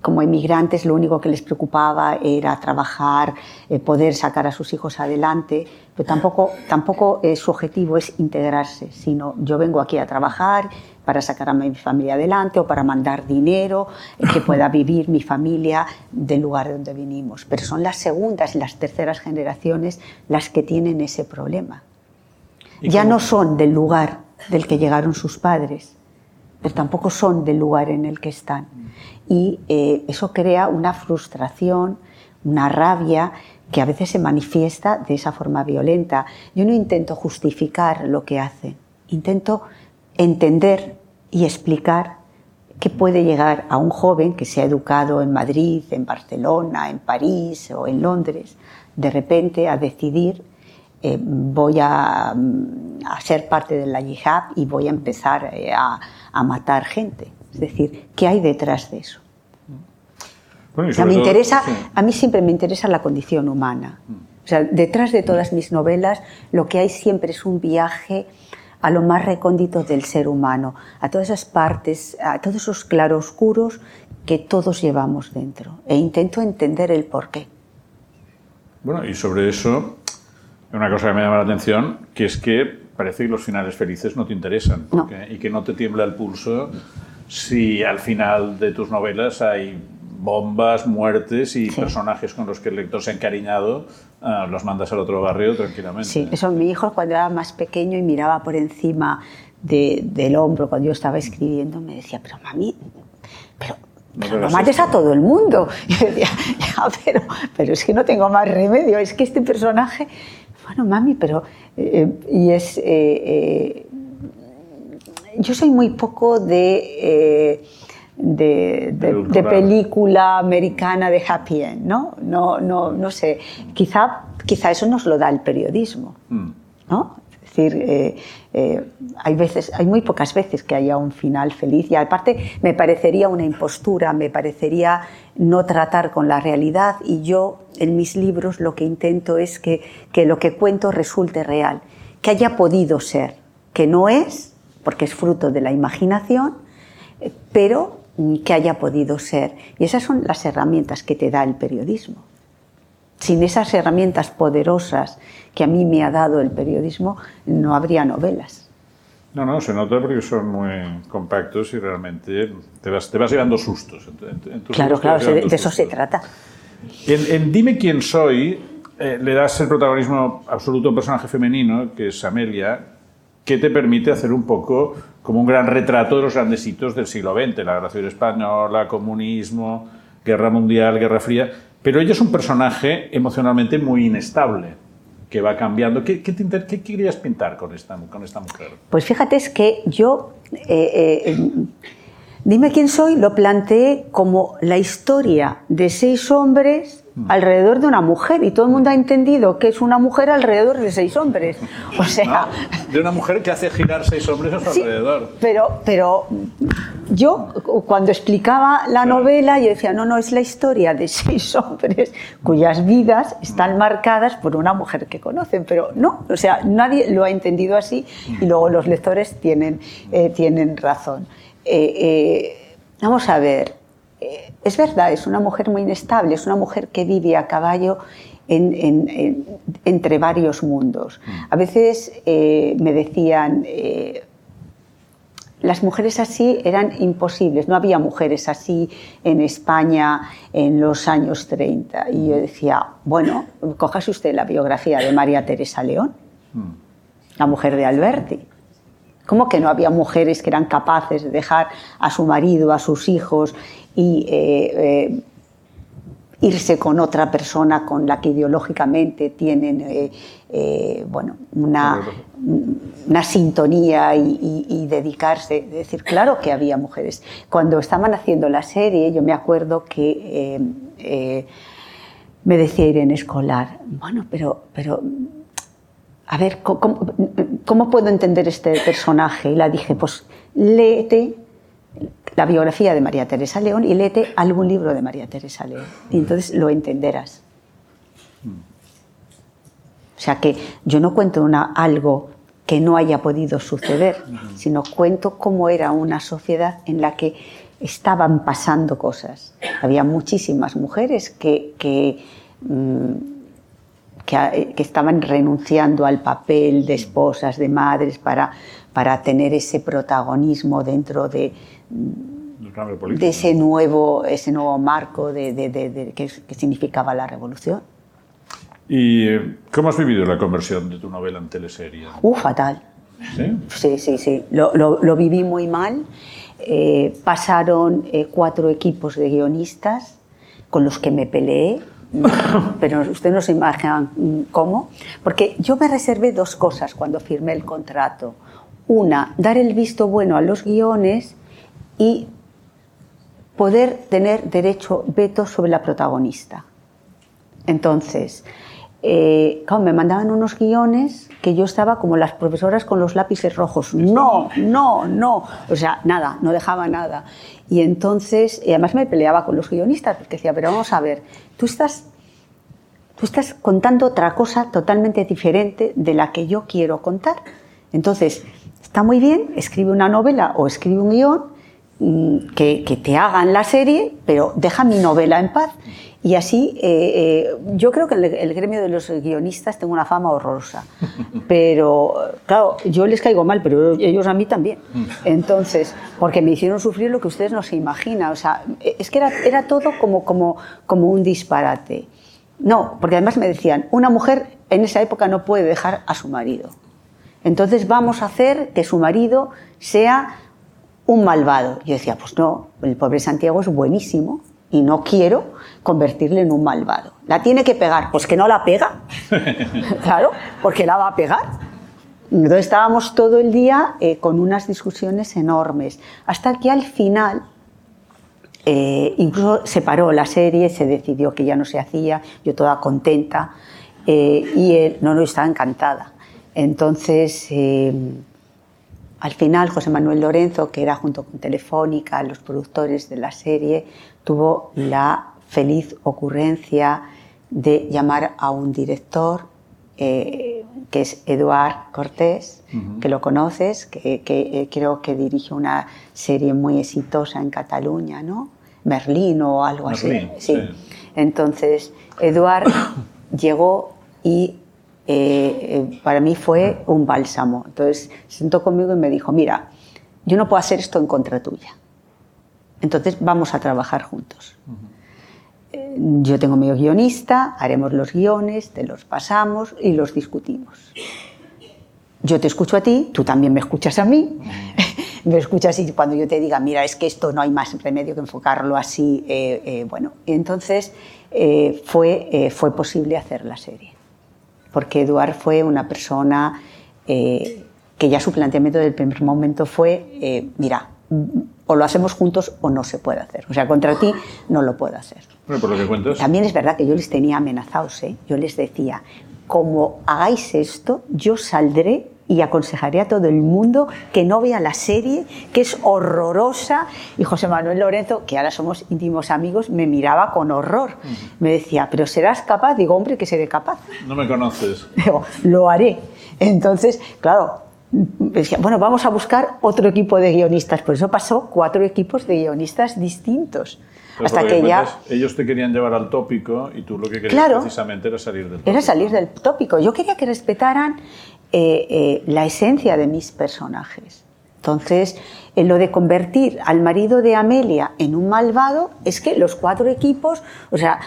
como emigrantes lo único que les preocupaba era trabajar, eh, poder sacar a sus hijos adelante, pero tampoco, tampoco eh, su objetivo es integrarse, sino yo vengo aquí a trabajar para sacar a mi familia adelante o para mandar dinero, eh, que pueda (laughs) vivir mi familia del lugar de donde vinimos. Pero son las segundas y las terceras generaciones las que tienen ese problema. Ya no son del lugar del que llegaron sus padres, pero tampoco son del lugar en el que están. Y eh, eso crea una frustración, una rabia que a veces se manifiesta de esa forma violenta. Yo no intento justificar lo que hacen, intento entender y explicar qué puede llegar a un joven que se ha educado en Madrid, en Barcelona, en París o en Londres, de repente a decidir eh, voy a, ser parte de la yihad y voy a empezar eh, a, matar gente. Es decir, ¿qué hay detrás de eso? me interesa, a mí siempre me interesa la condición humana. O sea, detrás de todas mis novelas lo que hay siempre es un viaje a lo más recóndito del ser humano, a todas esas partes, a todos esos claroscuros que todos llevamos dentro. E intento entender el porqué.
Bueno, y sobre eso, una cosa que me llama la atención, que es que parece que los finales felices no te interesan, y que no te tiembla el pulso si al final de tus novelas hay bombas, muertes y personajes con los que el lector se ha encariñado, ah, los mandas al otro barrio tranquilamente.
Sí, eso mi hijo cuando era más pequeño y miraba por encima del hombro cuando yo estaba escribiendo, me decía, pero mami, pero, no, mates a todo el mundo. (laughs) Yo decía, ya, pero, pero es que no tengo más remedio, es que este personaje, bueno, mami, pero... Eh, y es... Eh, eh, yo soy muy poco de de, película americana de happy end, ¿no? No, no, no sé. Quizá, quizá eso nos lo da el periodismo, mm. ¿no? Es decir, eh, eh, hay, veces, hay muy pocas veces que haya un final feliz y aparte me parecería una impostura, me parecería no tratar con la realidad y yo en mis libros lo que intento es que, que lo que cuento resulte real, que haya podido ser, que no es, porque es fruto de la imaginación, pero que haya podido ser. Y esas son las herramientas que te da el periodismo. Sin esas herramientas poderosas que a mí me ha dado el periodismo, no habría novelas.
No, no, se nota porque son muy compactos y realmente te vas, te vas llevando sustos.
En, claro, claro, de, eso se trata.
En, Dime quién soy, eh, le das el protagonismo absoluto a un personaje femenino, que es Amelia, que te permite hacer un poco como un gran retrato de los grandes hitos del siglo XX, la Guerra Española, comunismo, Guerra Mundial, Guerra Fría, pero ella es un personaje emocionalmente muy inestable, que va cambiando. ¿Qué, qué, querías pintar con esta, con esta mujer?
Pues fíjate, es que yo, eh, eh, dime quién soy, lo planteé como la historia de seis hombres. Alrededor de una mujer y todo el mundo ha entendido que es una mujer alrededor de seis hombres. (laughs) O sea,
de una mujer que hace girar seis hombres a su alrededor.
Pero, pero yo cuando explicaba la novela yo decía, no, no, es la historia de seis hombres cuyas vidas están marcadas por una mujer que conocen, pero no, o sea, nadie lo ha entendido así y luego los lectores tienen, eh, tienen razón. Eh, eh, vamos a ver, es verdad, es una mujer muy inestable, es una mujer que vive a caballo entre varios mundos. A veces eh, me decían, eh, las mujeres así eran imposibles, no había mujeres así en España en los años 30. Y yo decía, bueno, cójase usted la biografía de María Teresa León, la mujer de Alberti. ¿Cómo que no había mujeres que eran capaces de dejar a su marido, a sus hijos y eh, eh, irse con otra persona con la que ideológicamente tienen eh, bueno, una, una sintonía y, dedicarse. Es decir, claro que había mujeres. Cuando estaban haciendo la serie, yo me acuerdo que me decía Irene Escolar, bueno, pero, pero a ver, ¿cómo, ¿cómo, puedo entender este personaje? Y la dije, pues léete la biografía de María Teresa León y léete algún libro de María Teresa León. Y entonces lo entenderás. O sea que yo no cuento una, algo que no haya podido suceder, sino cuento cómo era una sociedad en la que estaban pasando cosas. Había muchísimas mujeres que, que, mm, que, que estaban renunciando al papel de esposas, de madres, para, para tener ese protagonismo dentro de, de ese nuevo, ese nuevo marco de, de, que, significaba la revolución.
¿Y eh, cómo has vivido la conversión de tu novela en teleserie?
Uh, fatal. ¿Sí? Sí, sí, sí. Lo, lo, viví muy mal. Eh, pasaron eh, cuatro equipos de guionistas con los que me peleé, (laughs) pero usted no se imagina cómo, porque yo me reservé dos cosas cuando firmé el contrato. Una, dar el visto bueno a los guiones y poder tener derecho veto sobre la protagonista. Entonces, eh, me mandaban unos guiones que yo estaba como las profesoras con los lápices rojos. No, no, no. O sea, nada, no dejaba nada. Y entonces, y además me peleaba con los guionistas porque decía, pero vamos a ver, tú estás, tú estás contando otra cosa totalmente diferente de la que yo quiero contar. Entonces, está muy bien, escribe una novela o escribe un guion, Mm, que, te hagan la serie, pero deja mi novela en paz. Y así, eh, eh, yo creo que el, el, gremio de los guionistas tengo una fama horrorosa. (laughs) Pero, claro, yo les caigo mal, pero ellos a mí también. Entonces, porque me hicieron sufrir lo que ustedes no se imaginan. O sea, es que era, era todo como, como, como un disparate. No, porque además me decían, una mujer en esa época no puede dejar a su marido. Entonces vamos a hacer que su marido sea un malvado. Yo decía, pues no, el pobre Santiago es buenísimo y no quiero convertirle en un malvado. ¿La tiene que pegar? Pues que no la pega. (laughs) claro, porque la va a pegar. Entonces estábamos todo el día eh, con unas discusiones enormes, hasta que al final eh, incluso se paró la serie, se decidió que ya no se hacía, yo toda contenta, eh, y él, no, no, estaba encantada. Entonces, eh, al final, José Manuel Lorenzo, que era junto con Telefónica, los productores de la serie, tuvo la feliz ocurrencia de llamar a un director eh, que es Eduard Cortés, que lo conoces, que, eh, creo que dirige una serie muy exitosa en Cataluña, ¿no? Merlín o algo así. Sí. Entonces, Eduard (coughs) llegó y eh, para mí fue un bálsamo. Entonces, se sentó conmigo y me dijo, mira, yo no puedo hacer esto en contra tuya. Entonces, vamos a trabajar juntos yo tengo mi guionista, haremos los guiones, te los pasamos y los discutimos. Yo te escucho a ti, tú también me escuchas a mí, (laughs) me escuchas y cuando yo te diga, mira, es que esto no hay más remedio que enfocarlo así, eh, eh, bueno, entonces eh, fue, fue posible hacer la serie, porque Eduard fue una persona que ya su planteamiento del primer momento fue, mira, o lo hacemos juntos o no se puede hacer. O sea, contra ti no lo puedo hacer.
por lo que cuentas.
También es verdad que yo les tenía amenazados. ¿eh? Yo les decía, como hagáis esto, yo saldré y aconsejaré a todo el mundo que no vea la serie, que es horrorosa. Y José Manuel Lorenzo, que ahora somos íntimos amigos, me miraba con horror. Me decía, ¿pero serás capaz? Digo, hombre, que seré capaz.
No me conoces. (laughs)
Digo, lo haré. Entonces, claro, decía, bueno, vamos a buscar otro equipo de guionistas. Por eso pasó cuatro equipos de guionistas distintos. hasta que ya...
Ellos te querían llevar al tópico y tú lo que querías precisamente era salir del tópico.
Era salir del tópico. Yo quería que respetaran eh, eh, la esencia de mis personajes. Entonces, en lo de convertir al marido de Amelia en un malvado, es que los cuatro equipos, o sea,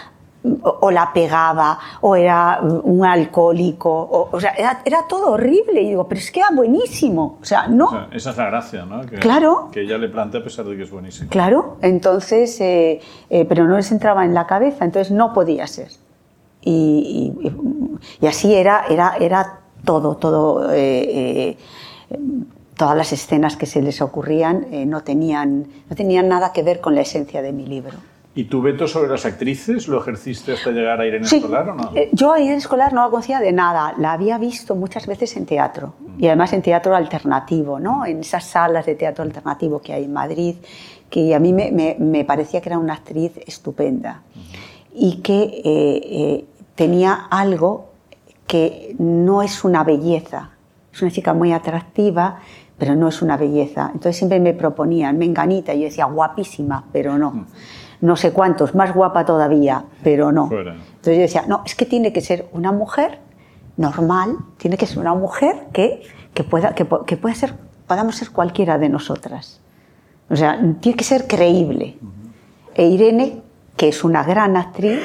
o, la pegaba, o era un alcohólico, o, sea, era, todo horrible. Y digo, pero es que era buenísimo. O sea, no.
esa es la gracia, ¿no? Que,
claro.
Que ella le plantea a pesar de que es buenísimo.
Claro, entonces, eh, eh, pero no les entraba en la cabeza, entonces no podía ser. Y, y, así era, era, era todo, todo. Eh, todas las escenas que se les ocurrían no, tenían, no tenían nada que ver con la esencia de mi libro.
¿Y tu veto sobre las actrices lo ejerciste hasta llegar a Irene Escolar o no?
Eh, yo a Irene Escolar no la conocía de nada. La había visto muchas veces en teatro. Y además en teatro alternativo, ¿no? En esas salas de teatro alternativo que hay en Madrid, que a mí me, me, parecía que era una actriz estupenda. Y que eh, eh, tenía algo que no es una belleza. Es una chica muy atractiva, pero no es una belleza. Entonces siempre me proponían, menganita, y yo decía, guapísima, pero no no sé cuántos, más guapa todavía, pero no. Entonces yo decía, no, es que tiene que ser una mujer normal, tiene que ser una mujer que, que pueda, que, que pueda ser, podamos ser cualquiera de nosotras. O sea, tiene que ser creíble. E Irene, que es una gran actriz,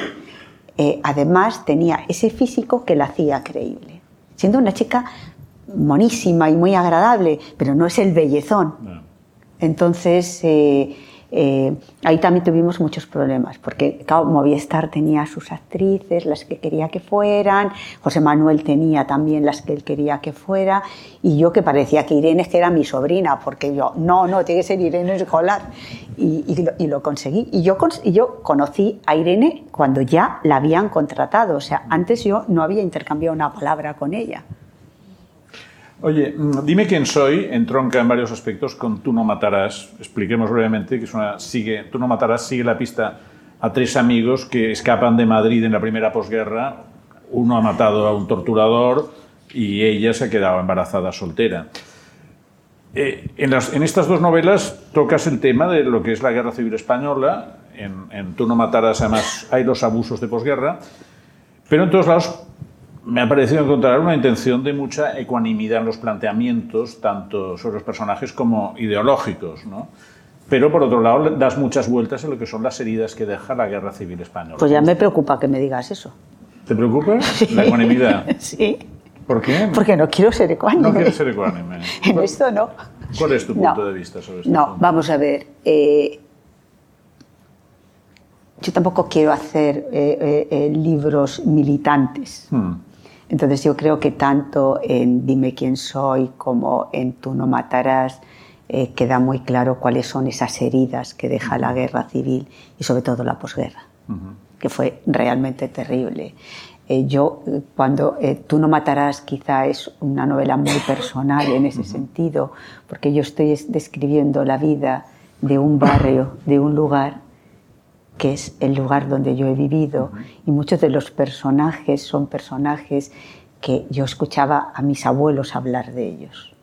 eh, además tenía ese físico que la hacía creíble. Siendo una chica monísima y muy agradable, pero no es el bellezón. Entonces, eh, eh, ahí también tuvimos muchos problemas, porque Movistar tenía sus actrices, las que quería que fueran, José Manuel tenía también las que él quería que fuera, y yo que parecía que Irene que era mi sobrina, porque yo, no, no, tiene que ser Irene escolar, y, y, lo, conseguí. Y yo, y yo conocí a Irene cuando ya la habían contratado, o sea, antes yo no había intercambiado una palabra con ella.
Oye, mm, dime quién soy, entronca en varios aspectos con Tú no matarás. Expliquemos brevemente que es una, sigue, Tú no matarás sigue la pista a tres amigos que escapan de Madrid en la primera posguerra. Uno ha matado a un torturador y ella se ha quedado embarazada soltera. Eh, en, en, estas dos novelas tocas el tema de lo que es la guerra civil española. En, en Tú no matarás, además, hay los abusos de posguerra. Pero en todos lados me ha parecido encontrar una intención de mucha ecuanimidad en los planteamientos, tanto sobre los personajes como ideológicos, ¿no? Pero por otro lado, das muchas vueltas a lo que son las heridas que deja la guerra civil española.
Pues ya me preocupa que me digas eso.
¿Te preocupa? (laughs) La ecuanimidad. (laughs)
Sí.
¿Por qué?
Porque no quiero ser ecuánime.
No quieres ser ecuánime. (laughs)
en esto no.
¿Cuál es tu punto de vista sobre esto?
No, vamos a ver. Eh, yo tampoco quiero hacer eh, eh, libros militantes. Hmm. Entonces yo creo que tanto en Dime quién soy como en Tú no matarás eh, queda muy claro cuáles son esas heridas que deja la guerra civil y sobre todo la posguerra, que fue realmente terrible. eh, yo, eh, cuando Tú no matarás, quizá es una novela muy personal en ese sentido, porque yo estoy describiendo la vida de un barrio, de un lugar, que es el lugar donde yo he vivido, y muchos de los personajes son personajes que yo escuchaba a mis abuelos hablar de ellos.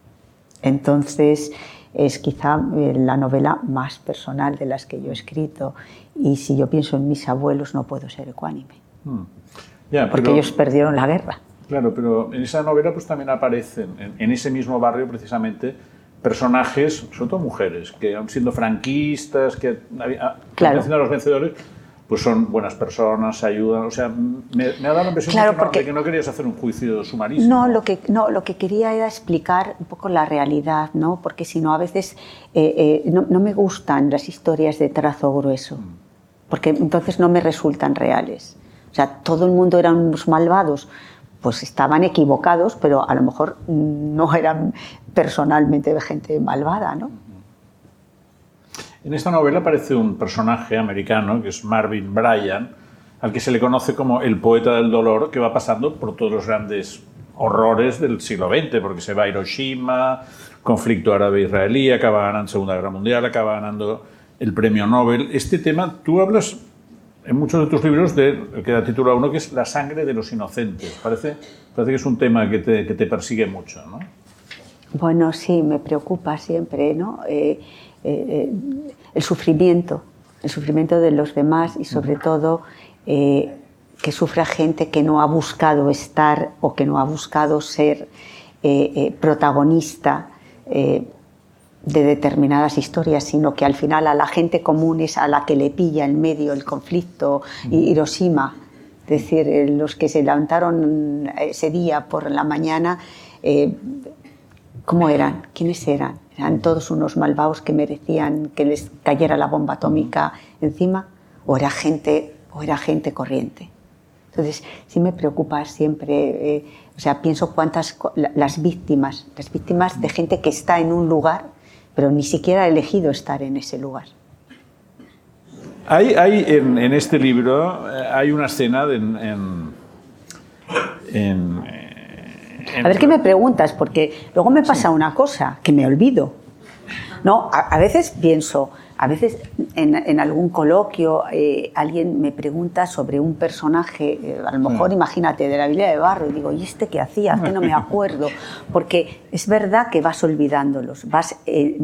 Entonces, es quizá la novela más personal de las que yo he escrito, y si yo pienso en mis abuelos no puedo ser ecuánime. Hmm porque ellos perdieron la guerra.
Claro, pero en esa novela pues también aparecen, en, ese mismo barrio precisamente, personajes, sobre todo mujeres, que aun siendo franquistas, que claro. a los vencedores, pues son buenas personas, ayudan. O sea, me, ha dado la impresión de, que no, querías hacer un juicio sumarista.
No, lo que, no, lo que quería era explicar un poco la realidad, ¿no? Porque si no, a veces eh, eh, no, no, me gustan las historias de trazo grueso, mm. porque entonces no me resultan reales. O sea, todo el mundo eran unos malvados, pues estaban equivocados, pero a lo mejor no eran personalmente gente malvada, ¿no?
En esta novela aparece un personaje americano que es Marvin Bryan, al que se le conoce como el poeta del dolor, que va pasando por todos los grandes horrores del siglo XX, porque se va a Hiroshima, conflicto árabe-israelí, acaba ganando Segunda Guerra Mundial, acaba ganando el premio Nobel. Este tema, tú hablas en muchos de tus libros de, queda titulado uno que es La sangre de los inocentes. Parece, parece que es un tema que te, que te persigue mucho, ¿no?
Bueno, sí, me preocupa siempre, ¿no? Eh, eh, el sufrimiento, el sufrimiento de los demás y sobre todo eh, que sufra gente que no ha buscado estar o que no ha buscado ser protagonista de determinadas historias, sino que al final a la gente común es a la que le pilla en medio el conflicto, Hiroshima. Es decir, eh, los que se levantaron ese día por la mañana, eh, ¿cómo eran? ¿Quiénes eran? ¿Eran todos unos malvados que merecían que les cayera la bomba atómica encima? ¿O era gente, o era gente corriente? Entonces, sí me preocupa siempre, eh, o sea, pienso cuántas, las víctimas, las víctimas de gente que está en un lugar pero ni siquiera ha elegido estar en ese lugar.
Hay, hay en, este libro eh, hay una escena en,
a ver qué me preguntas, porque luego me pasa una cosa, que me olvido. No, a, veces pienso, a veces en, algún coloquio eh, alguien me pregunta sobre un personaje, eh, a lo mejor imagínate, de la Biblia de Barro, y digo, ¿y este qué hacía? Que no me acuerdo. (laughs) Porque es verdad que vas olvidándolos, vas, eh,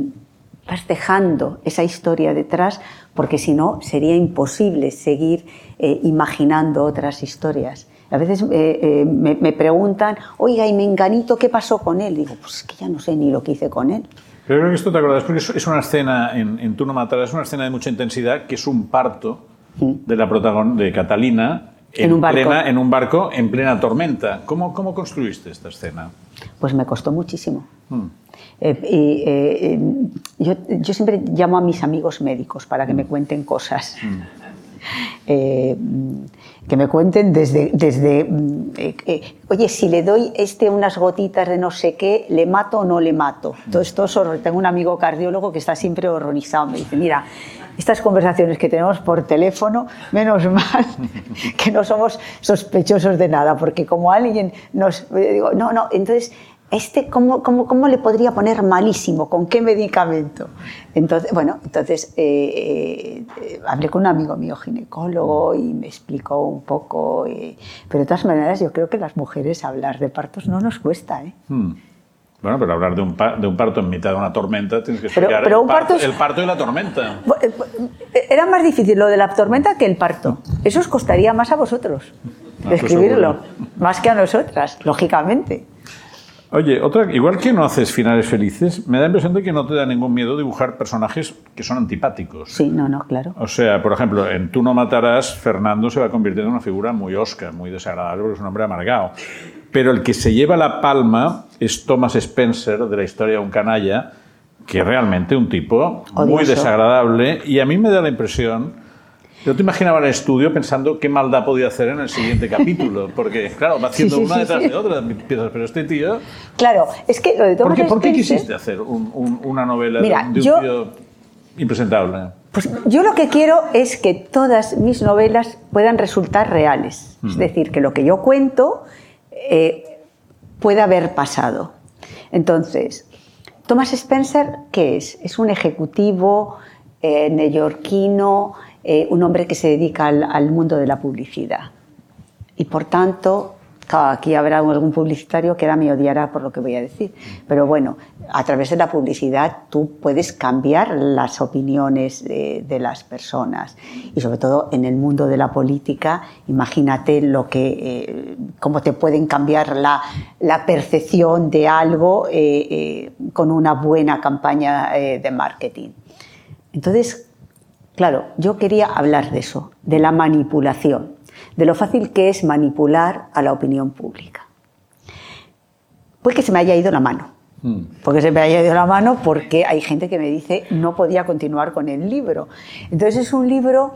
vas dejando esa historia detrás, porque si no sería imposible seguir imaginando otras historias. A veces me, me, preguntan, oiga, ¿y Menganito qué pasó con él? Digo, pues es que ya no sé ni lo que hice con él.
Pero creo que esto te acuerdas, porque es una escena en, en Tú no matarás, es una escena de mucha intensidad, que es un parto de la protagonista, de Catalina, en, un barco. Plena, en un barco en plena tormenta. ¿Cómo, ¿Cómo construiste esta escena?
Pues me costó muchísimo. Mm. Eh, y, eh, yo, yo, siempre llamo a mis amigos médicos para que me cuenten cosas. Mm. (laughs) Eh, que me cuenten desde, desde mm, eh, eh, oye, si le doy este unas gotitas de no sé qué, ¿le mato o no le mato? Todo esto. Tengo un amigo cardiólogo que está siempre horrorizado. Me dice, mira, estas conversaciones que tenemos por teléfono, menos (laughs) mal que no somos sospechosos de nada, porque como alguien nos... Digo, no, no, entonces este, ¿cómo, cómo, cómo le podría poner malísimo? ¿Con qué medicamento? Entonces, bueno, entonces eh, eh, hablé con un amigo mío ginecólogo y me explicó un poco. Eh, pero de todas maneras, yo creo que las mujeres hablar de partos no nos cuesta. ¿eh? Hmm.
Bueno, pero hablar de un, de un, parto en mitad de una tormenta tienes que explicar pero, el, parto, el, parto, y la tormenta.
Era más difícil lo de la tormenta que el parto. Eso os costaría más a vosotros ah, pues escribirlo, más que a nosotras, lógicamente.
Oye, otra, igual que no haces finales felices, me da la impresión de que no te da ningún miedo dibujar personajes que son antipáticos.
Sí, no, no, claro.
O sea, por ejemplo, en Tú no matarás, Fernando se va convirtiendo en una figura muy osca, muy desagradable, porque es un hombre amargado. Pero el que se lleva la palma es Thomas Spencer, de la historia de un canalla, que es realmente un tipo muy desagradable. Y a mí me da la impresión yo te imaginaba el estudio pensando qué maldad podía hacer en el siguiente capítulo, porque, claro, va haciendo una detrás de otra. Piensas, pero este tío.
Claro, es que lo de
Thomas ¿Por qué, ¿por qué quisiste hacer una novela de un tío impresentable?
Pues yo lo que quiero es que todas mis novelas puedan resultar reales. Es decir, que lo que yo cuento eh, pueda haber pasado. Entonces, Thomas Spencer, ¿qué es? Es un ejecutivo eh, neoyorquino, eh, un hombre que se dedica al, mundo de la publicidad. Y por tanto, aquí habrá algún publicitario que ahora me odiará por lo que voy a decir. Pero bueno, a través de la publicidad tú puedes cambiar las opiniones de, las personas. Y sobre todo en el mundo de la política, imagínate lo que, eh, cómo te pueden cambiar la, percepción de algo eh, eh, con una buena campaña de marketing. Entonces, claro, yo quería hablar de eso, de la manipulación, de lo fácil que es manipular a la opinión pública. Pues que se me haya ido la mano. Hmm. Porque se me haya ido la mano porque hay gente que me dice no podía continuar con el libro. Entonces es un libro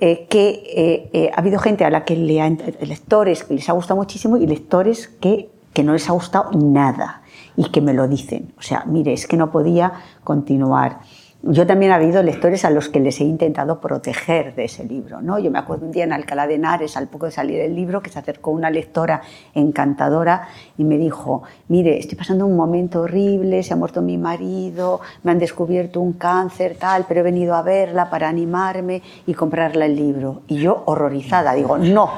eh, que eh, eh, ha habido gente a la que le lectores que les ha gustado muchísimo y lectores que, que no les ha gustado nada y que me lo dicen. O sea, mire, es que no podía continuar. Yo también ha habido lectores a los que les he intentado proteger de ese libro. ¿no? Yo me acuerdo un día en Alcalá de Henares, al poco de salir el libro, que se acercó una lectora encantadora y me dijo, mire, estoy pasando un momento horrible, se ha muerto mi marido, me han descubierto un cáncer, tal, pero he venido a verla para animarme y comprarle el libro. Y yo, horrorizada, digo, no.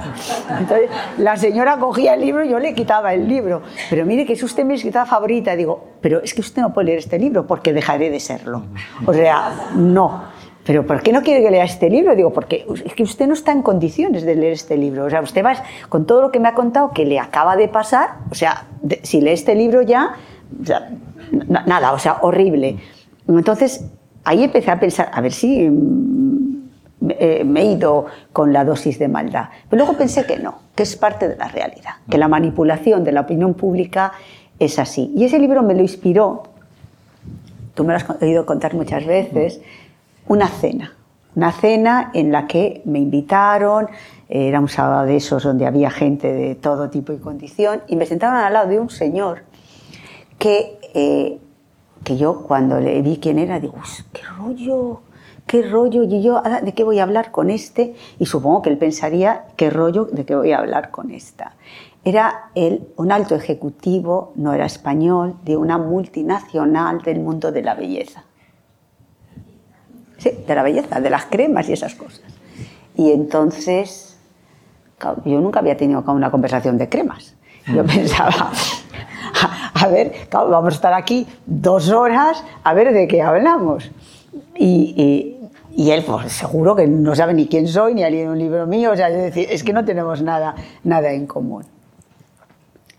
Entonces la señora cogía el libro y yo le quitaba el libro. Pero mire que es usted mi escritora favorita. Digo, pero es que usted no puede leer este libro porque dejaré de serlo. Sea, no. Pero ¿por qué no quiere que lea este libro? Digo, porque es que usted no está en condiciones de leer este libro. O sea, usted va con todo lo que me ha contado que le acaba de pasar, o sea, si lee este libro ya, nada, o sea, horrible. Entonces, ahí empecé a pensar, a ver si mm, eh, me he ido con la dosis de maldad. Pero luego pensé que no, que es parte de la realidad, que la manipulación de la opinión pública es así. Y ese libro me lo inspiró tú me lo has oído contar muchas veces, una cena. Una cena en la que me invitaron, era un sábado de esos donde había gente de todo tipo y condición, y me sentaron al lado de un señor que, eh, que yo cuando le vi quién era, digo, qué rollo, qué rollo, y yo, ¿de qué voy a hablar con este? Y supongo que él pensaría, qué rollo, de qué voy a hablar con esta. Era él un alto ejecutivo, no era español, de una multinacional del mundo de la belleza. Sí, de la belleza, de las cremas y esas cosas. Y entonces, yo nunca había tenido una conversación de cremas. Yo mm. pensaba, (laughs) a, ver, vamos a estar aquí dos horas a ver de qué hablamos. Y, y, él, pues seguro que no sabe ni quién soy, ni ha leído un libro mío, o sea, es decir, es que no tenemos nada, nada en común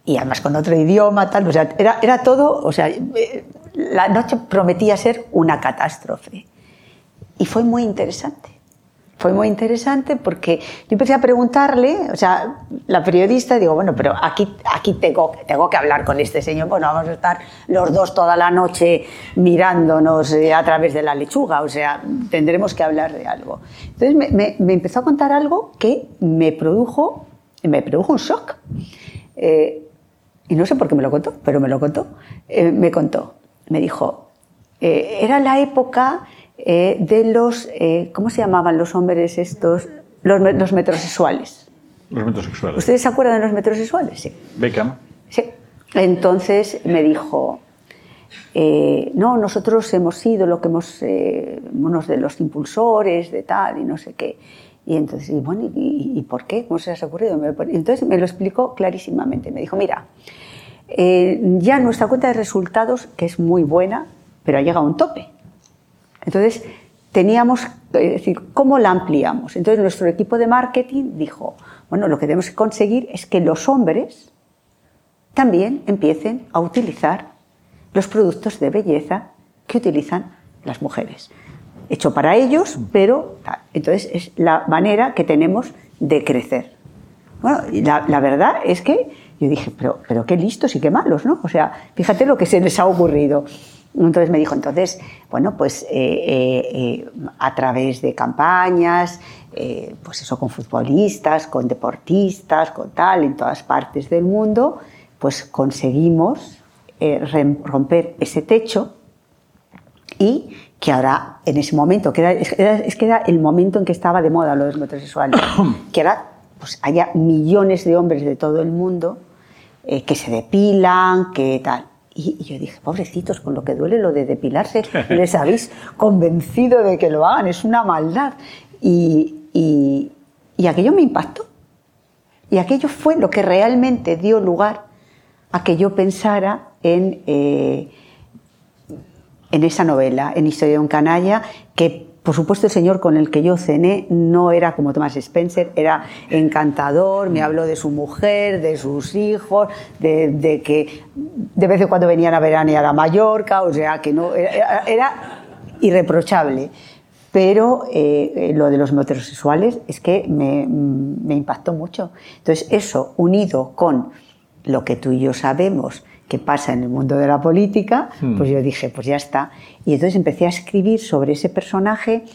y además con otro idioma, tal, o sea, era, era todo, o sea, eh, la noche prometía ser una catástrofe. Y fue muy interesante. Fue muy interesante porque yo empecé a preguntarle, o sea, la periodista, digo, bueno, pero aquí, aquí tengo, tengo que hablar con este señor, bueno, vamos a estar los dos toda la noche mirándonos eh, a través de la lechuga, o sea, tendremos que hablar de algo. Entonces me, me, empezó a contar algo que me produjo, me produjo un shock. Eh, y no sé por qué me lo contó, pero me lo contó. Eh, me contó, me dijo, eh, era la época eh, de los, ¿cómo se llamaban los hombres estos? Los, los, metrosexuales.
Los metrosexuales.
¿Ustedes se acuerdan de los metrosexuales? Sí.
Beckham.
Sí. Entonces me dijo, no, nosotros hemos sido lo que hemos, unos de los impulsores de tal y no sé qué. Y entonces, y bueno, ¿y, por qué? ¿Cómo se les ha ocurrido? entonces me lo explicó clarísimamente. Me dijo, mira, eh, ya nuestra cuenta de resultados, que es muy buena, pero ha llegado a un tope. Entonces, teníamos decir, ¿cómo la ampliamos? Entonces, nuestro equipo de marketing dijo, bueno, lo que tenemos que conseguir es que los hombres también empiecen a utilizar los productos de belleza que utilizan las mujeres hecho para ellos, pero entonces es la manera que tenemos de crecer. Bueno, la, la verdad es que yo dije, pero, pero qué listos y qué malos, ¿no? O sea, fíjate lo que se les ha ocurrido. Entonces me dijo, entonces, bueno, pues eh, eh, eh, a través de campañas, pues eso, con futbolistas, con deportistas, con tal, en todas partes del mundo, pues conseguimos romper ese techo y que ahora, en ese momento, que era, es que era el momento en que estaba de moda lo de los metrosexuales, (coughs) que ahora pues, haya millones de hombres de todo el mundo eh, que se depilan, que tal. Y, yo dije, pobrecitos, con lo que duele lo de depilarse, (laughs) les habéis convencido de que lo hagan, es una maldad. Y, y, aquello me impactó. Y aquello fue lo que realmente dio lugar a que yo pensara en, eh, en esa novela, en Historia de un canalla, que por supuesto el señor con el que yo cené no era como Thomas Spencer, era encantador, me habló de su mujer, de sus hijos, de, que de vez en cuando venían a veranear a Mallorca, o sea que no, era, irreprochable. Pero eh, lo de los heterosexuales es que me, me impactó mucho. Entonces eso, unido con lo que tú y yo sabemos, que pasa en el mundo de la política, hmm. pues yo dije, pues ya está. Y entonces empecé a escribir sobre ese personaje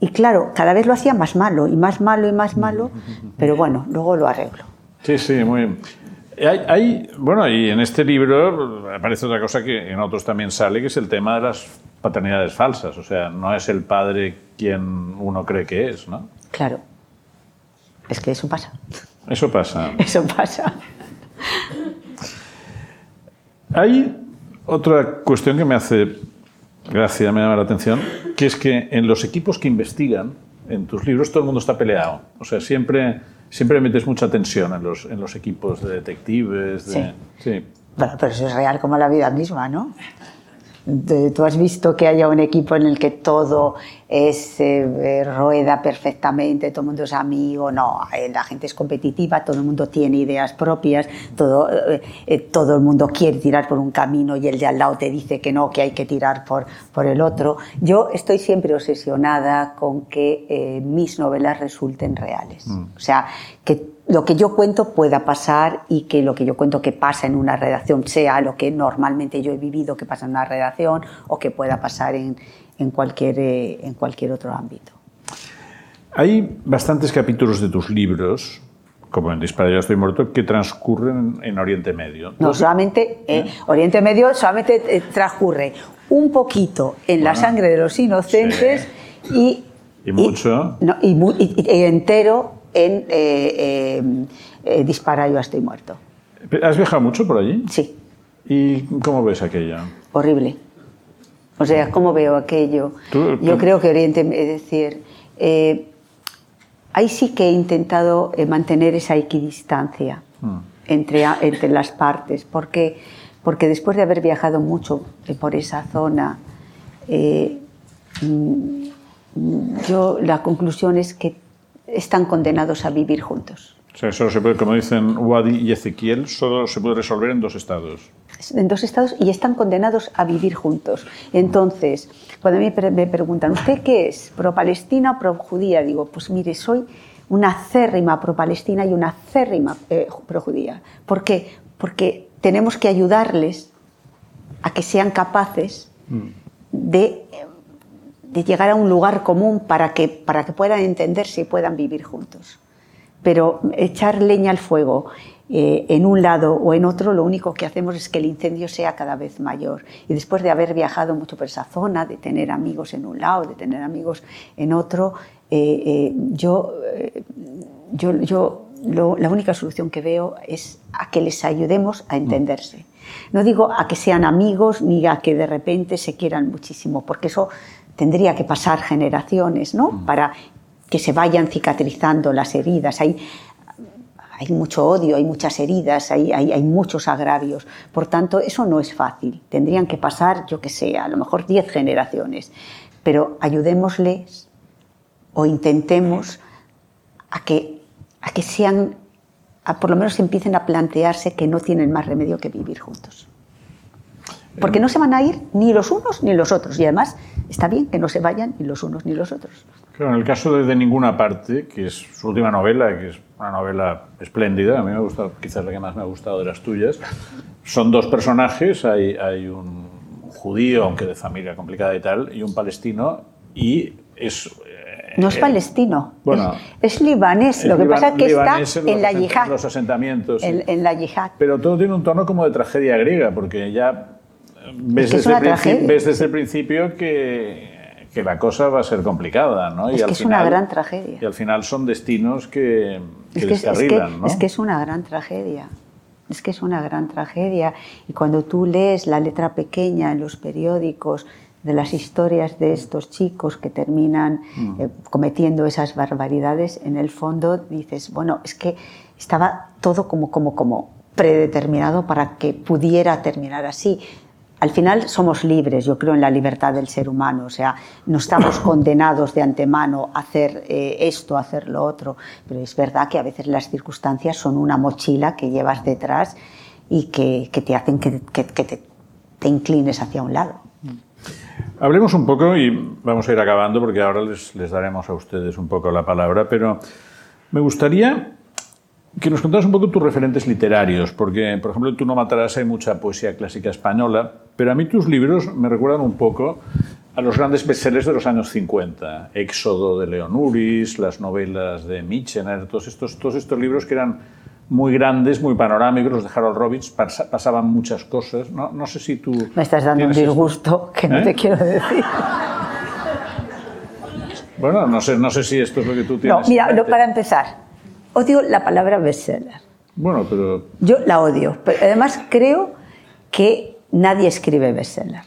y claro, cada vez lo hacía más malo y más malo y más malo, pero bueno, luego lo arreglo.
Sí, sí, muy bien. Hay, bueno, y en este libro aparece otra cosa que en otros también sale, que es el tema de las paternidades falsas. O sea, no es el padre quien uno cree que es, ¿no?
Claro. Es que eso pasa.
Eso pasa. (laughs)
Eso pasa.
Hay otra cuestión que me hace gracia, me llama la atención, que es que en los equipos que investigan, en tus libros, todo el mundo está peleado. O sea, siempre, siempre metes mucha tensión en los, en los equipos de detectives.
Sí. sí. Bueno, pero eso es real como la vida misma, ¿no? Tú has visto que haya un equipo en el que todo es, eh, rueda perfectamente, todo el mundo es amigo, no, eh, la gente es competitiva, todo el mundo tiene ideas propias, todo, eh, todo el mundo quiere tirar por un camino y el de al lado te dice que no, que hay que tirar por, por el otro. Yo estoy siempre obsesionada con que mis novelas resulten reales. Mm. O sea, que lo que yo cuento pueda pasar y que lo que yo cuento que pasa en una redacción sea lo que normalmente yo he vivido que pasa en una redacción o que pueda pasar en, en cualquier, eh, en cualquier otro ámbito.
Hay bastantes capítulos de tus libros, como en Dispara ya estoy muerto, que transcurren en Oriente Medio.
No, solamente eh, ¿Eh? Oriente Medio solamente transcurre un poquito en la sangre de los inocentes y,
y mucho
y, y entero en eh, eh, Dispara, yo estoy muerto.
¿Has viajado mucho por allí?
Sí.
¿Y cómo ves aquello?
Horrible. O sea, ¿cómo veo aquello? Yo creo que Oriente, es decir, eh, ahí sí que he intentado mantener esa equidistancia hmm. entre, entre las partes, porque, porque después de haber viajado mucho por esa zona, mm, yo la conclusión es que están condenados a vivir juntos.
O sea, solo se puede, como dicen Wadi y Ezequiel, solo se puede resolver en dos estados.
En dos estados y están condenados a vivir juntos. Entonces, cuando me, me preguntan, ¿usted qué es? ¿Pro-palestina o pro-judía? Digo, pues mire, soy una acérrima pro-palestina y una acérrima eh, pro-judía. ¿Por qué? Porque tenemos que ayudarles a que sean capaces mm. de de llegar a un lugar común para que, para que puedan entenderse y puedan vivir juntos. Pero echar leña al fuego eh, en un lado o en otro, lo único que hacemos es que el incendio sea cada vez mayor. Y después de haber viajado mucho por esa zona, de tener amigos en un lado, de tener amigos en otro, eh, eh, yo, yo, yo la única solución que veo es a que les ayudemos a entenderse. No digo a que sean amigos ni a que de repente se quieran muchísimo, porque eso tendría que pasar generaciones, ¿no? Mm. Para que se vayan cicatrizando las heridas. Hay, hay mucho odio, hay muchas heridas, hay, hay, muchos agravios. Por tanto, eso no es fácil. Tendrían que pasar, yo que sé, a lo mejor 10 generaciones. Pero ayudémosles o intentemos a que, a que sean, a por lo menos empiecen a plantearse que no tienen más remedio que vivir juntos. Porque no se van a ir ni los unos ni los otros. Y además está bien que no se vayan ni los unos ni los otros.
Claro, en el caso de De Ninguna Parte, que es su última novela, que es una novela espléndida, a mí me ha gustado, quizás la que más me ha gustado de las tuyas, son dos personajes, hay, hay un judío, aunque de familia complicada y tal, y un palestino, y es...
Eh, no es palestino, bueno, es, libanés. Lo que pasa es que está en, la yihad.
los asentamientos.
En, en, la yihad.
Pero todo tiene un tono como de tragedia griega, porque ya ves,
Es
desde, el principio,
tragedia.
ves desde el principio que, que la cosa va a ser complicada, ¿no?
Es que es una gran tragedia.
Y al final son destinos que, que
Es que, es,
¿no?
es que es una gran tragedia. Es que es una gran tragedia. Y cuando tú lees la letra pequeña en los periódicos de las historias de estos chicos que terminan
Mm.
eh, cometiendo esas barbaridades, en el fondo dices, bueno, es que estaba todo como, como, como predeterminado para que pudiera terminar así. Al final somos libres, yo creo en la libertad del ser humano, o sea, no estamos (coughs) condenados de antemano a hacer eh, esto, a hacer lo otro, pero es verdad que a veces las circunstancias son una mochila que llevas detrás y que, que te hacen que, que- que te, te inclines hacia un lado.
Hablemos un poco y vamos a ir acabando porque ahora les, les daremos a ustedes un poco la palabra, pero me gustaría que nos contaras un poco tus referentes literarios, porque, por ejemplo, en Tú no matarás hay mucha poesía clásica española, pero a mí tus libros me recuerdan un poco a los grandes bestsellers de los años 50, Éxodo de Leon Uris, las novelas de Michener, todos estos, todos estos libros que eran muy grandes, muy panorámicos, los de Harold Robbins, pas- pasaban muchas cosas. No, no sé si tú...
Me estás dando un
tienes esto.
disgusto que no
¿Eh?
te quiero decir.
Bueno, no sé, no sé si esto es lo que tú
No,
tienes.
mira,
en mente.
para empezar, odio la palabra bestseller.
Bueno, pero
Yo la odio, pero además creo que nadie escribe bestseller.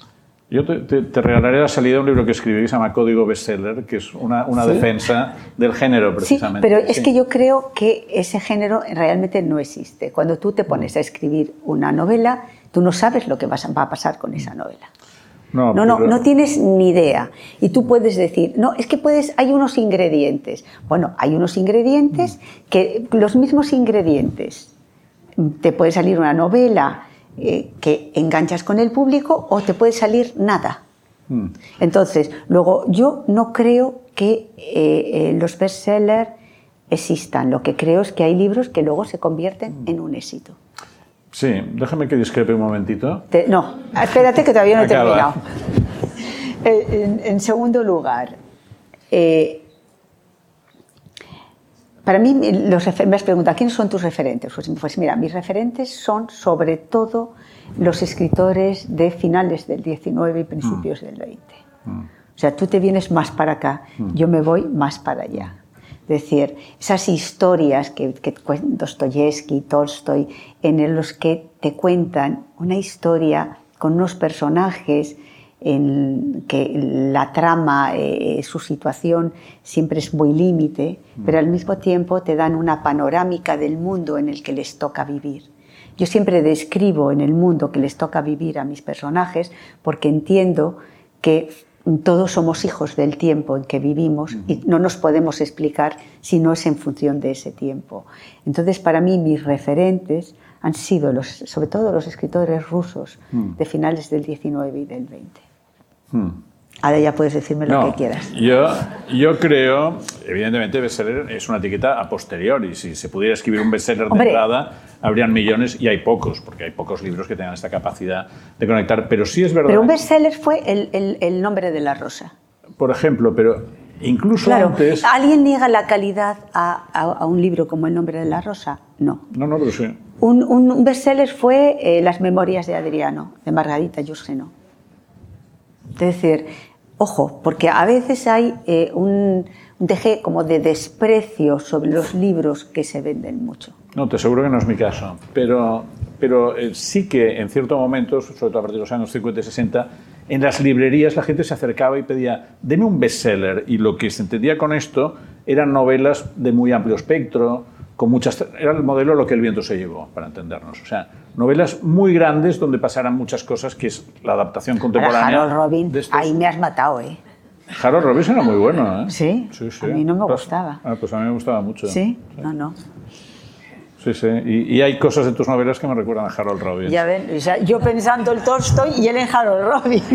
yo te, te- te regalaré la salida de un libro que escribí que se llama Código Bestseller, que es una, una
Sí.
defensa del género,
Sí,
precisamente.
pero es
Sí.
que yo creo que ese género realmente no existe. Cuando tú te pones a escribir una novela, tú no sabes lo que va a pasar con esa novela.
No,
No, no, tienes ni idea. Y tú puedes decir, no, es que puedes, hay unos ingredientes. Bueno, hay unos ingredientes que los mismos ingredientes. Te puede salir una novela eh, que enganchas con el público o te puede salir nada.
Mm.
Entonces, luego, yo no creo que eh, eh, los bestsellers existan. Lo que creo es que hay libros que luego se convierten en un éxito.
Sí, déjame que discrepe un momentito.
Te- no, espérate que todavía no he terminado. Eh, en, en segundo lugar, eh, para mí, los me has preguntado, ¿quiénes son tus referentes? Pues, pues mira, mis referentes son sobre todo los escritores de finales del 19 y principios del 20. O sea, tú te vienes más para acá, yo me voy más para allá. Es decir, esas historias que, que Dostoyevsky, Tolstoy, en los que te cuentan una historia con unos personajes en que la trama, eh, su situación siempre es muy límite, pero al mismo tiempo te dan una panorámica del mundo en el que les toca vivir. Yo siempre describo en el mundo que les toca vivir a mis personajes porque entiendo que todos somos hijos del tiempo en que vivimos y no nos podemos explicar si no es en función de ese tiempo. Entonces, para mí, mis referentes han sido, los, sobre todo, los escritores rusos de finales del 19 y del 20.
Mm.
Ahora ya puedes decirme lo
No,
que quieras.
Yo, yo creo, evidentemente, bestseller es una etiqueta a posteriori. Si se pudiera escribir un bestseller de entrada, habrían millones y hay pocos, porque hay pocos libros que tengan esta capacidad de conectar. Pero sí es verdad.
Pero un bestseller fue el, el- el nombre de la rosa.
Por ejemplo, pero incluso
Claro,
antes.
¿alguien niega la calidad a, a- a un libro como El nombre de la rosa? No.
No, no, pero sí.
Un, un- bestseller fue eh, Las memorias de Adriano, de Margarita Yurseno. Es decir, ojo, porque a veces hay eh, un, deje como de desprecio sobre los libros que se venden mucho.
No, te aseguro que no es mi caso. Pero, pero eh, sí que en ciertos momentos, sobre todo a partir de los años 50 y 60, en las librerías la gente se acercaba y pedía, deme un bestseller. Y lo que se entendía con esto eran novelas de muy amplio espectro, con muchas... Era el modelo lo que el viento se llevó, para entendernos. O sea, novelas muy grandes donde pasaran muchas cosas, que es la adaptación contemporánea.
Harold Robin,
de estos-
ahí me has matado, ¿eh?
Harold Robbins era muy bueno, ¿eh?
Sí, a mí no me
Pues-
gustaba.
Ah, pues a mí me gustaba mucho.
¿Sí? No, no.
Sí, sí. Y, y hay cosas de tus novelas que me recuerdan a Harold Robbins.
Ya ven, o sea, yo pensando el Tolstoy y él en Harold Robin. (laughs)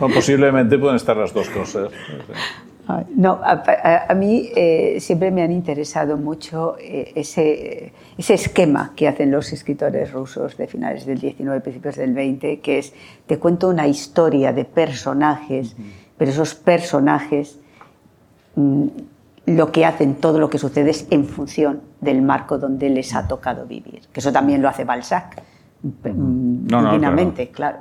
O posiblemente pueden estar las dos cosas.
Ay, No, a, a- a mí eh, siempre me han interesado mucho eh, ese, ese esquema que hacen los escritores rusos de finales del 19, principios del 20, que es, te cuento una historia de personajes, pero esos personajes mm, lo que hacen, todo lo que sucede es en función del marco donde les ha tocado vivir. Que eso también lo hace Balzac. divinamente, claro.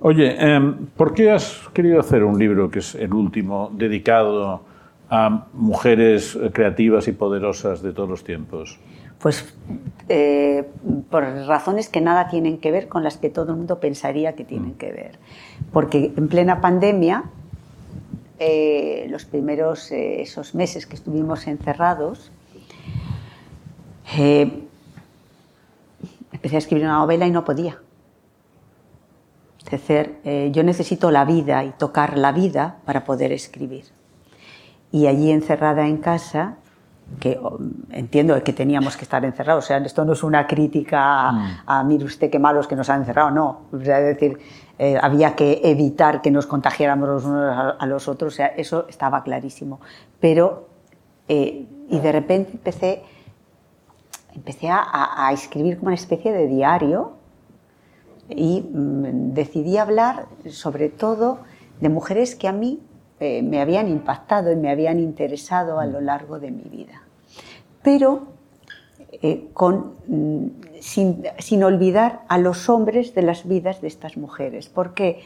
Oye, em, ¿por qué has querido hacer un libro que es el último dedicado a mujeres creativas y poderosas de todos los tiempos?
Pues eh, por razones que nada tienen que ver con las que todo el mundo pensaría que tienen mm. que ver. Porque en plena pandemia, eh, los primeros eh, esos meses que estuvimos encerrados, empecé a escribir una novela y no podía. Es decir, yo necesito la vida y tocar la vida para poder escribir. Y allí encerrada en casa, que entiendo que teníamos que estar encerrados. O sea, esto no es una crítica a, mm. mire usted qué malos que nos han encerrado, no. O sea, es decir, eh, había que evitar que nos contagiáramos los unos a, los otros, o sea, eso estaba clarísimo. Pero, eh, y de repente empecé, empecé a, a, escribir como una especie de diario y mm, decidí hablar sobre todo de mujeres que a mí eh, me habían impactado y me habían interesado a lo largo de mi vida. Pero eh, mm, sin, olvidar a los hombres de las vidas de estas mujeres. ¿Por qué?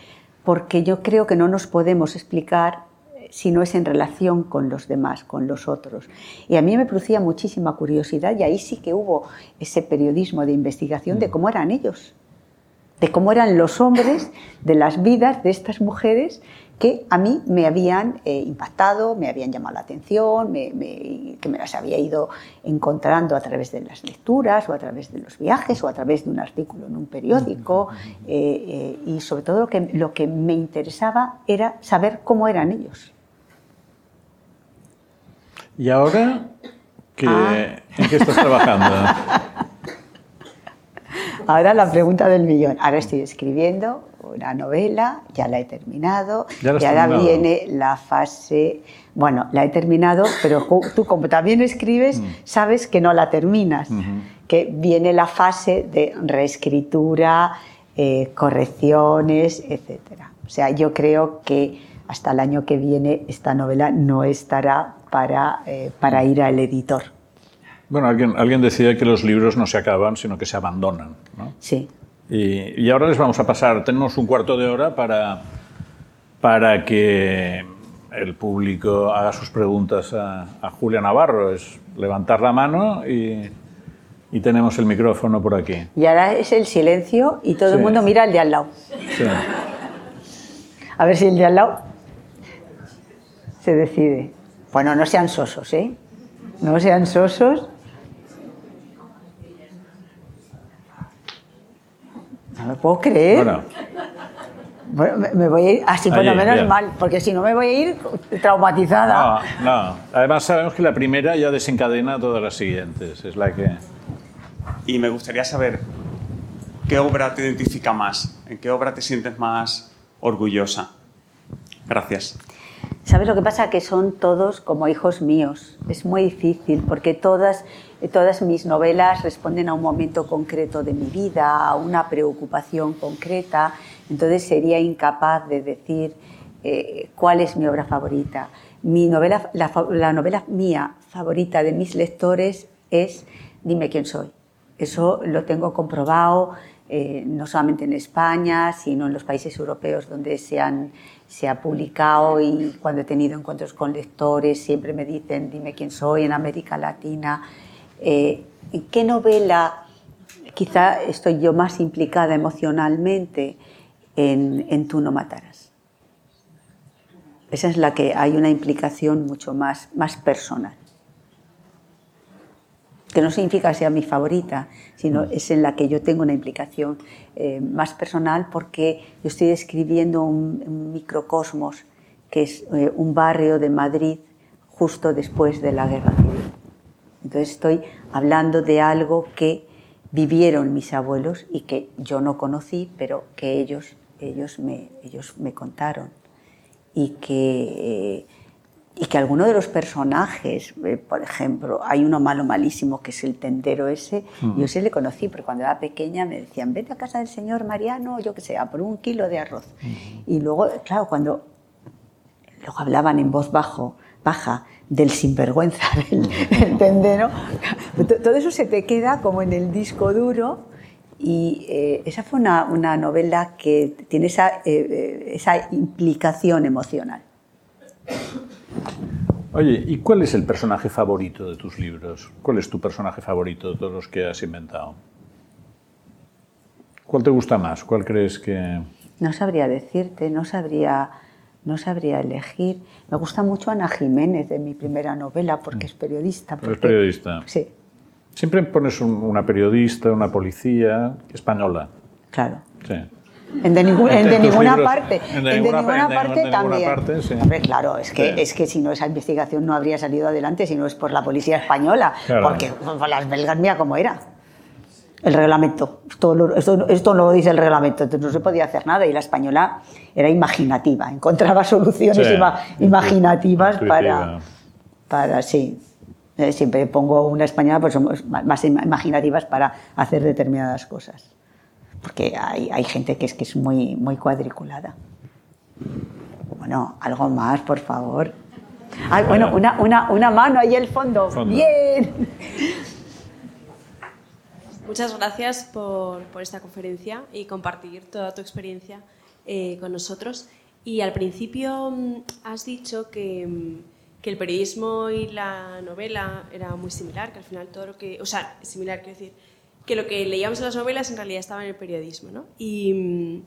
Porque yo creo que no nos podemos explicar eh, si no es en relación con los demás, con los otros. Y a mí me producía muchísima curiosidad y ahí sí que hubo ese periodismo de investigación de cómo eran ellos, de cómo eran los hombres, de las vidas de estas mujeres que a mí me habían eh, impactado, me habían llamado la atención, que me las había ido encontrando a través de las lecturas o a través de los viajes o a través de un artículo en un periódico. Eh, eh, y sobre todo lo que, lo que me interesaba era saber cómo eran ellos.
¿Y ahora ah. en qué estás trabajando? (laughs)
ahora la pregunta del millón. Ahora estoy escribiendo una novela, ya la he terminado, y ahora viene la fase, bueno, la he terminado, pero tú como también escribes, mm. sabes que no la terminas, que viene la fase de reescritura, eh, correcciones, etc. O sea, yo creo que hasta el año que viene esta novela no estará para, eh, para ir al editor.
Bueno, alguien, alguien decía que los libros no se acaban, sino que se abandonan. ¿no?
Sí.
Y, ahora les vamos a pasar, tenemos un cuarto de hora para, para que el público haga sus preguntas a, Julia Navarro. Es levantar la mano y, y, tenemos el micrófono por aquí.
Y ahora es el silencio y todo el mundo mira al de al lado. Sí. A ver si el de al lado se decide. Bueno, no sean sosos, ¿eh? No sean sosos. No me puedo creer. Bueno. me voy a ir así por lo menos mal, porque si no me voy a ir traumatizada.
No, no. Además sabemos que la primera ya desencadena todas las siguientes. Es la que.
Y me gustaría saber qué obra te identifica más, en qué obra te sientes más orgullosa. Gracias.
¿Sabes lo que pasa? Que son todos como hijos míos. Es muy difícil porque todas Todas mis novelas responden a un momento concreto de mi vida, a una preocupación concreta, entonces sería incapaz de decir eh, cuál es mi obra favorita. Mi novela, la, novela mía favorita de mis lectores es Dime quién soy. Eso lo tengo comprobado eh, no solamente en España, sino en los países europeos donde se, han, se ha publicado y cuando he tenido encuentros con lectores siempre me dicen dime quién soy en América Latina. Eh, ¿En qué novela quizá estoy yo más implicada emocionalmente en, Tú no matarás? Esa es la que hay una implicación mucho más, más personal. Que no significa que sea mi favorita, sino mm. es en la que yo tengo una implicación eh, más personal porque yo estoy describiendo un, microcosmos que es eh, un barrio de Madrid justo después de la guerra civil. Entonces estoy hablando de algo que vivieron mis abuelos y que yo no conocí, pero que ellos, ellos, me, ellos me contaron. Y que, y que alguno de los personajes, eh, por ejemplo, hay uno malo malísimo que es el tendero ese, yo sí le conocí, porque cuando era pequeña me decían, vete a casa del señor Mariano, yo que sé, a por un kilo de arroz. Y luego, claro, cuando luego hablaban en voz bajo, baja, del sinvergüenza (laughs) del, tendero. Todo eso se te queda como en el disco duro Y eh, esa fue una, una, novela que tiene esa, eh, esa implicación emocional.
Oye, ¿y cuál es el personaje favorito de tus libros? ¿Cuál es tu personaje favorito de todos los que has inventado? ¿Cuál te gusta más? ¿Cuál crees que...?
No sabría decirte, no sabría, no sabría elegir. Me gusta mucho Ana Jiménez de mi primera novela porque es periodista.
Porque, es periodista.
Sí.
Siempre pones un, una periodista, una policía española.
Claro.
Sí.
En de, ningún, en de ninguna libros, parte.
En de ninguna,
de parte
de
también.
Ninguna parte, sí.
Hombre, claro, es que,
Sí.
es que si no esa investigación no habría salido adelante si no es por la policía española.
Claro.
Porque las belgas, mira cómo era. El reglamento. Esto, lo- esto, esto no lo dice el reglamento, entonces no se podía hacer nada. Y la española era imaginativa, encontraba soluciones
Sí.
ima- imaginativas
Intuitiva.
para, para. Sí. Eh, Siempre pongo una española, pues somos más ima- imaginativas para hacer determinadas cosas. Porque hay, hay gente que es, que es muy, muy cuadriculada. Bueno, algo más, por favor. Ay, bueno, una, una, una mano ahí al fondo.
Fondo.
Bien.
Muchas gracias por, por esta conferencia y compartir toda tu experiencia eh, con nosotros. Y al principio mm, has dicho que, mm, que el periodismo y la novela era muy similar, que al final todo lo que... O sea, similar, quiero decir, que lo que leíamos en las novelas en realidad estaba en el periodismo, ¿no? Y mm,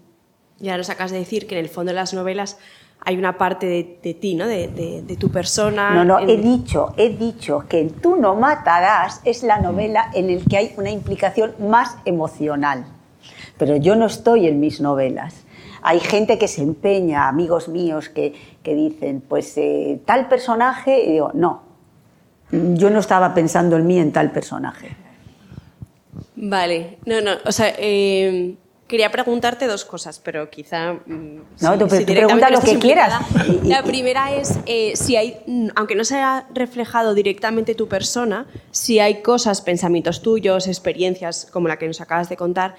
ya nos acabas de decir que en el fondo de las novelas hay una parte de, de ti, ¿no? De, de- de tu persona.
No, no,
en-
he dicho, he dicho que en Tú no matarás es la novela en el que hay una implicación más emocional. Pero yo no estoy en mis novelas. Hay gente que se empeña, amigos míos, que, que dicen, pues eh, tal personaje, y digo, no, yo no estaba pensando en mí en tal personaje.
Vale, no, no, o sea, eh, quería preguntarte dos cosas, pero quizá... mm,
No, tú- tú pregunta lo que quieras.
La primera es eh, si hay, mm, aunque no se haya reflejado directamente tu persona, si hay cosas, pensamientos tuyos, experiencias como la que nos acabas de contar,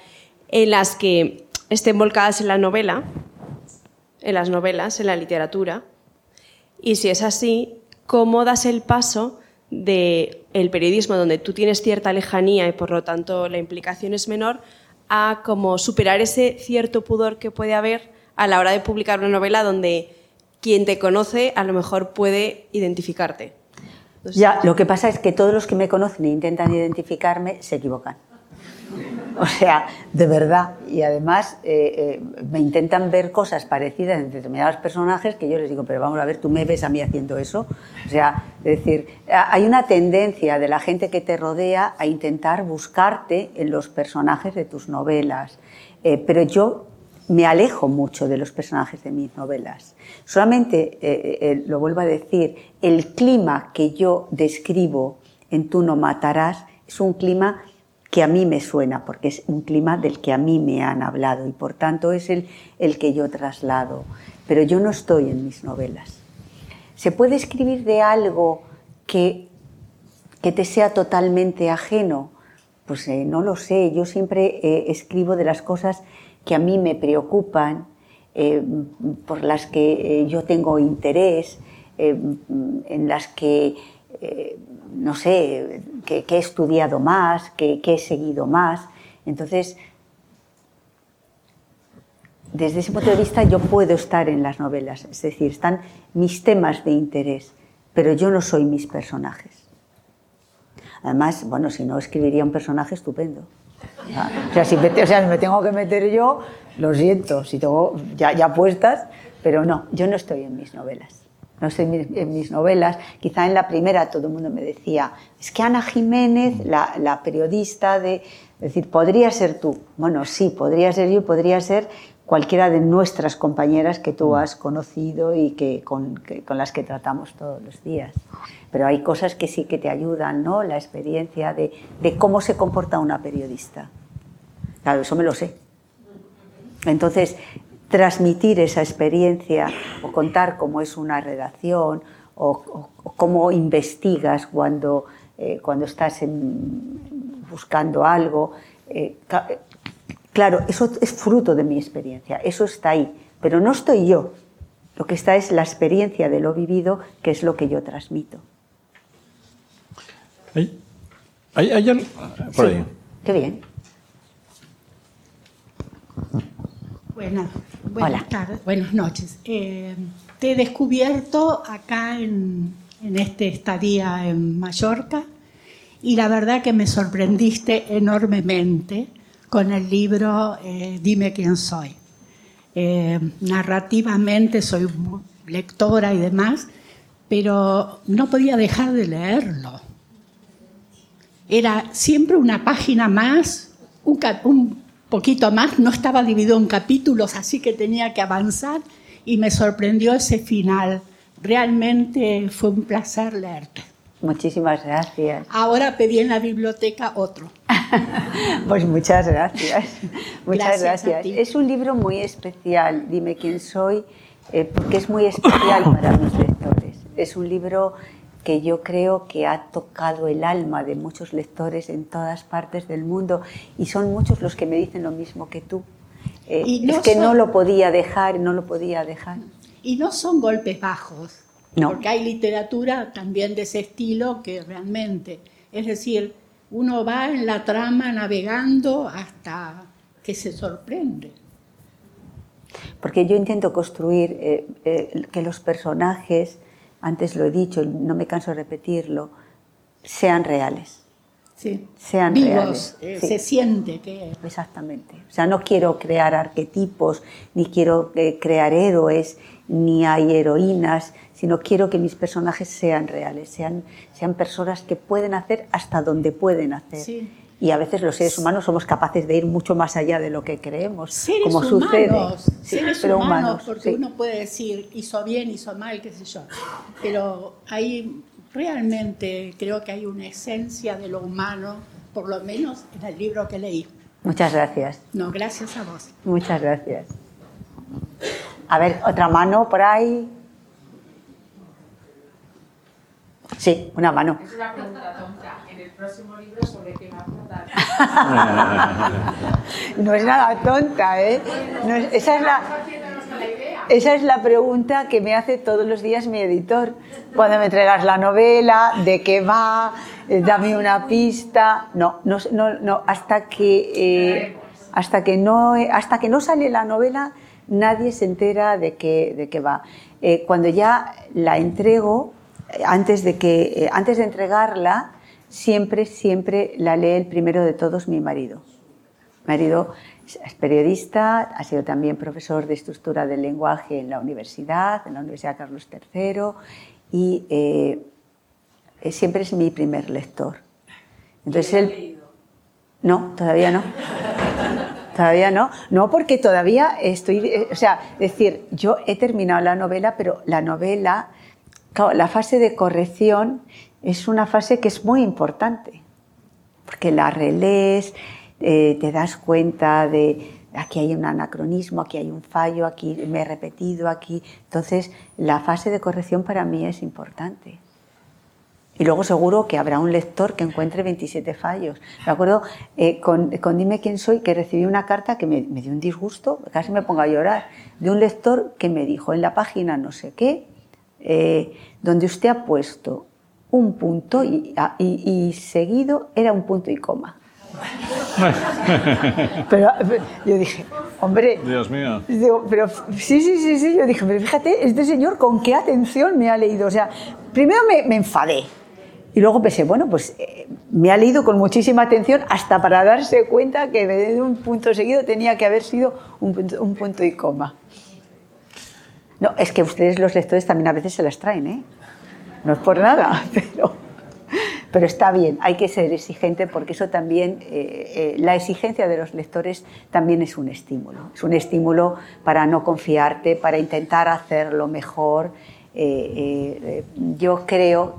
en las que estén volcadas en la novela, en las novelas, en la literatura, y si es así, ¿cómo das el paso de el periodismo donde tú tienes cierta lejanía y por lo tanto la implicación es menor a como superar ese cierto pudor que puede haber a la hora de publicar una novela donde quien te conoce a lo mejor puede identificarte?
Ya, lo que pasa es que todos los que me conocen e intentan identificarme se equivocan. (laughs) O sea, de verdad. Y además eh, eh, me intentan ver cosas parecidas en determinados personajes que yo les digo, pero vamos a ver, tú me ves a mí haciendo eso. O sea, es decir, hay una tendencia de la gente que te rodea a intentar buscarte en los personajes de tus novelas. Eh, pero yo me alejo mucho de los personajes de mis novelas. Solamente, eh, eh, lo vuelvo a decir, el clima que yo describo en Tú no matarás es un clima que a mí me suena, porque es un clima del que a mí me han hablado y por tanto es el, el que yo traslado. Pero yo no estoy en mis novelas. ¿Se puede escribir de algo que, que te sea totalmente ajeno? Pues eh, no lo sé. Yo siempre eh, escribo de las cosas que a mí me preocupan, eh, por las que yo tengo interés, en las que, eh, no sé, que, que he estudiado más, que, he seguido más. Entonces, desde ese punto de vista yo puedo estar en las novelas, es decir, están mis temas de interés, pero yo no soy mis personajes. Además, bueno, si no escribiría un personaje estupendo. O sea, si me, o sea, si me tengo que meter yo, lo siento, si tengo ya, ya puestas, pero no, yo no estoy en mis novelas. No estoy en mis, en mis novelas. Quizá en la primera todo el mundo me decía, es que Ana Jiménez, la, la periodista de... Es decir, podría ser tú. Bueno, sí, podría ser yo, podría ser cualquiera de nuestras compañeras que tú has conocido y que con, que- con las que tratamos todos los días. Pero hay cosas que sí que te ayudan, ¿no? La experiencia de, de cómo se comporta una periodista. Claro, eso me lo sé. Entonces, transmitir esa experiencia o contar cómo es una redacción o, o- o cómo investigas cuando, eh, cuando estás en- buscando algo, eh, ca- claro, eso es fruto de mi experiencia, eso está ahí, pero no estoy yo. Lo que está es la experiencia de lo vivido, que es lo que yo transmito.
¿Hay, hay, hay al- por
Sí.
ahí.
Qué bien.
Buenas, tardes, buenas noches. Eh, te he descubierto acá en, en este estadía en Mallorca y la verdad que me sorprendiste enormemente con el libro eh, Dime quién soy. Eh, narrativamente soy lectora y demás, pero no podía dejar de leerlo. Era siempre una página más, un, un poquito más, no estaba dividido en capítulos, así que tenía que avanzar y me sorprendió ese final. Realmente fue un placer leerte.
Muchísimas gracias.
Ahora pedí en la biblioteca otro. (laughs)
pues muchas gracias. (laughs) Muchas gracias. Es un libro muy especial, Dime quién soy, eh, porque es muy especial para mis lectores. Es un libro que yo creo que ha tocado el alma de muchos lectores en todas partes del mundo y son muchos los que me dicen lo mismo que tú. Eh, es que no lo podía dejar, no lo podía dejar.
Y no son golpes bajos porque hay literatura también de ese estilo que realmente, es decir, uno va en la trama navegando hasta que se sorprende.
Porque yo intento construir eh, eh, que los personajes, antes lo he dicho, no me canso de repetirlo, sean reales.
Sí.
Sean reales.
Eh, se siente que...
Exactamente. O sea, no quiero crear arquetipos, ni quiero crear héroes, ni hay heroínas, sino quiero que mis personajes sean reales, sean, sean personas que pueden hacer hasta donde pueden hacer. Y a veces los seres humanos somos capaces de ir mucho más allá de lo que creemos,
seres
como
humanos,
sucede.
seres pero humanos, porque uno puede decir hizo bien, hizo mal, qué sé yo. Pero hay realmente creo que hay una esencia de lo humano, por lo menos en el libro que leí.
Muchas gracias.
No, gracias a vos.
Muchas gracias. A ver, otra mano por ahí. Sí, una mano.
Es una pregunta tonta. Próximo libro, ¿sobre qué va a tratar?
no es nada tonta, ¿eh? Esa, es la, esa es la pregunta que me hace todos los días mi editor. Cuando me entregas la novela, de qué va, eh, dame una pista. No, no, no, no hasta que, eh, hasta que no, hasta que no sale la novela, nadie se entera de qué, de qué va. Eh, cuando ya la entrego, antes de, que, antes de entregarla, siempre, siempre la lee el primero de todos mi marido. Mi marido es periodista, ha sido también profesor de estructura del lenguaje en la universidad, en la Universidad Carlos III, y eh, siempre es mi primer lector. Entonces él... No, todavía no. Todavía no. No, porque todavía estoy... Eh, o sea, decir, yo he terminado la novela, pero la novela la fase de corrección es una fase que es muy importante, porque la relees, eh, te das cuenta de aquí hay un anacronismo, aquí hay un fallo, aquí me he repetido, aquí. Entonces, la fase de corrección para mí es importante. Y luego seguro que habrá un lector que encuentre 27 fallos. Me acuerdo eh, con, Dime quién soy que recibí una carta que me, dio un disgusto, casi me pongo a llorar, de un lector que me dijo en la página no sé qué, eh, donde usted ha puesto un punto y, y, seguido era un punto y coma. (laughs) pero, yo dije, hombre.
Dios mío.
pero sí, sí, sí, sí. Yo dije, pero fíjate, este señor con qué atención me ha leído. O sea, primero me, me enfadé. Y luego pensé, bueno, pues eh, me ha leído con muchísima atención hasta para darse cuenta que de un punto seguido tenía que haber sido un, un punto y coma. No, es que ustedes los lectores también a veces se las traen, ¿eh? No es por nada, (laughs) pero, pero está bien, hay que ser exigente porque eso también, eh, eh, la exigencia de los lectores también es un estímulo. Es un estímulo para no confiarte, para intentar hacerlo mejor. Eh, yo creo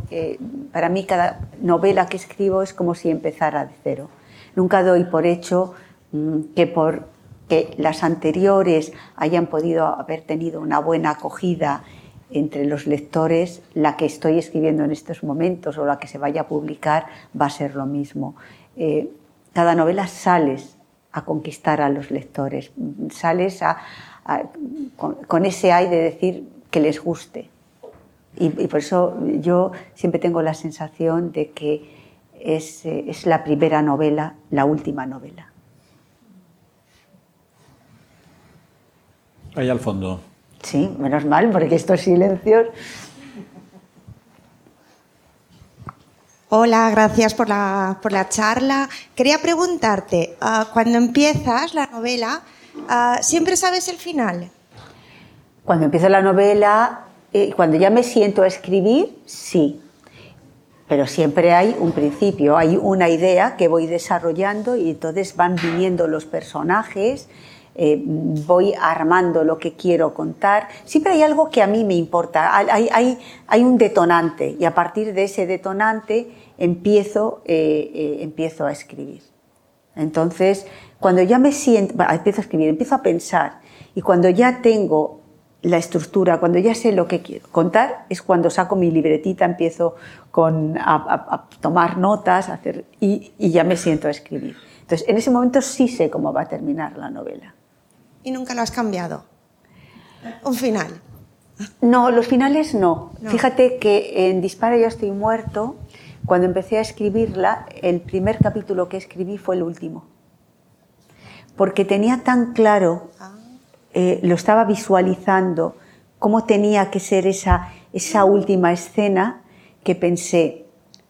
para mí cada novela que escribo es como si empezara de cero. Nunca doy por hecho mm, que por que las anteriores hayan podido haber tenido una buena acogida entre los lectores, la que estoy escribiendo en estos momentos o la que se vaya a publicar va a ser lo mismo. Eh, cada novela sales a conquistar a los lectores, sales a, con, ese ay de decir que les guste. Y, por eso yo siempre tengo la sensación de que es, eh, es la primera novela, la última novela.
Ahí al fondo.
Sí, menos mal, porque estos silencios.
Hola, gracias por la, por la charla. Quería preguntarte, ah, cuando empiezas la novela, ah, ¿siempre sabes el final?
Cuando empiezo la novela, eh, cuando ya me siento a escribir, sí. Pero siempre hay un principio, hay una idea que voy desarrollando y entonces van viniendo los personajes, eh, voy armando lo que quiero contar. Siempre hay algo que a mí me importa, hay, hay, hay un detonante y a partir de ese detonante empiezo, eh, eh, empiezo a escribir. Entonces, cuando ya me siento, bueno, empiezo a escribir, empiezo a pensar y cuando ya tengo la estructura, cuando ya sé lo que quiero contar, es cuando saco mi libretita, empiezo con, a, a, a tomar notas a hacer, y, y ya me siento a escribir. Entonces, en ese momento sí sé cómo va a terminar la novela.
¿Y nunca lo has cambiado? Un final.
No, los finales no.
No.
Fíjate que en Dispara yo estoy muerto, cuando empecé a escribirla, el primer capítulo que escribí fue el último. Porque tenía tan claro, eh, lo estaba visualizando, cómo tenía que ser esa, esa última escena, que pensé,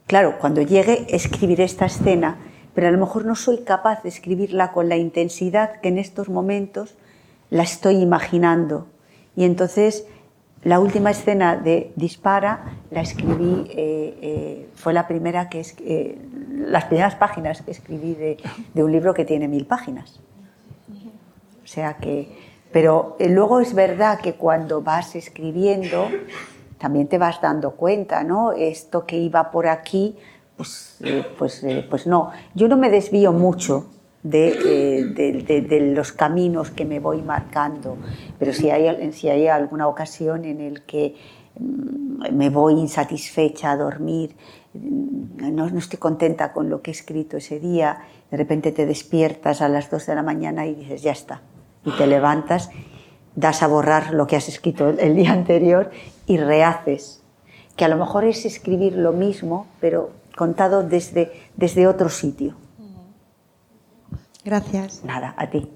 claro, cuando llegue escribiré esta escena, pero a lo mejor no soy capaz de escribirla con la intensidad que en estos momentos la estoy imaginando. Y entonces la última escena de Dispara la escribí, eh, eh, fue la primera que es, eh, las primeras páginas que escribí de, de, un libro que tiene mil páginas. O sea que, pero luego es verdad que cuando vas escribiendo también te vas dando cuenta, ¿no? Esto que iba por aquí, pues, pues, pues no. Yo no me desvío mucho de, eh, de, los caminos que me voy marcando, pero si hay, si hay alguna ocasión en el que mm, me voy insatisfecha a dormir, mm, no, no, estoy contenta con lo que he escrito ese día, de repente te despiertas a las 2 de la mañana y dices, ya está, y te levantas, das a borrar lo que has escrito el día anterior y rehaces, que a lo mejor es escribir lo mismo, pero contado desde, desde otro sitio.
Gracias.
Nada, a ti.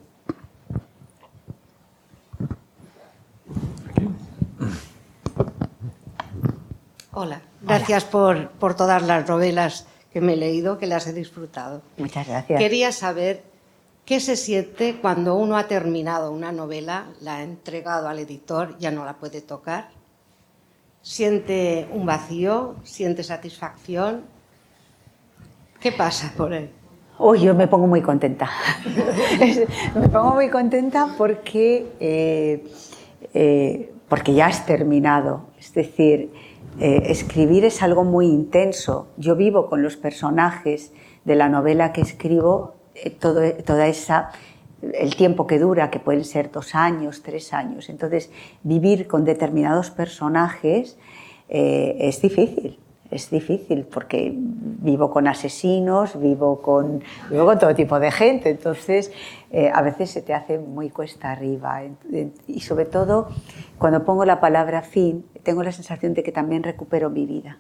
Hola, gracias Hola. Por, por todas las novelas que me he leído, que las he disfrutado.
Muchas gracias.
Quería saber qué se siente cuando uno ha terminado una novela, la ha entregado al editor, ya no la puede tocar. Siente un vacío, siente satisfacción. ¿Qué pasa por él?
Uy, yo me pongo muy contenta. (laughs) me pongo muy contenta porque, eh, eh, porque ya has terminado. Es decir, eh, escribir es algo muy intenso. Yo vivo con los personajes de la novela que escribo todo, toda esa el tiempo que dura, que pueden ser dos años, tres años. Entonces, vivir con determinados personajes es difícil es difícil porque vivo con asesinos, vivo con, vivo con todo tipo de gente, entonces eh, a veces se te hace muy cuesta arriba. Y sobre todo, cuando pongo la palabra fin, tengo la sensación de que también recupero mi vida,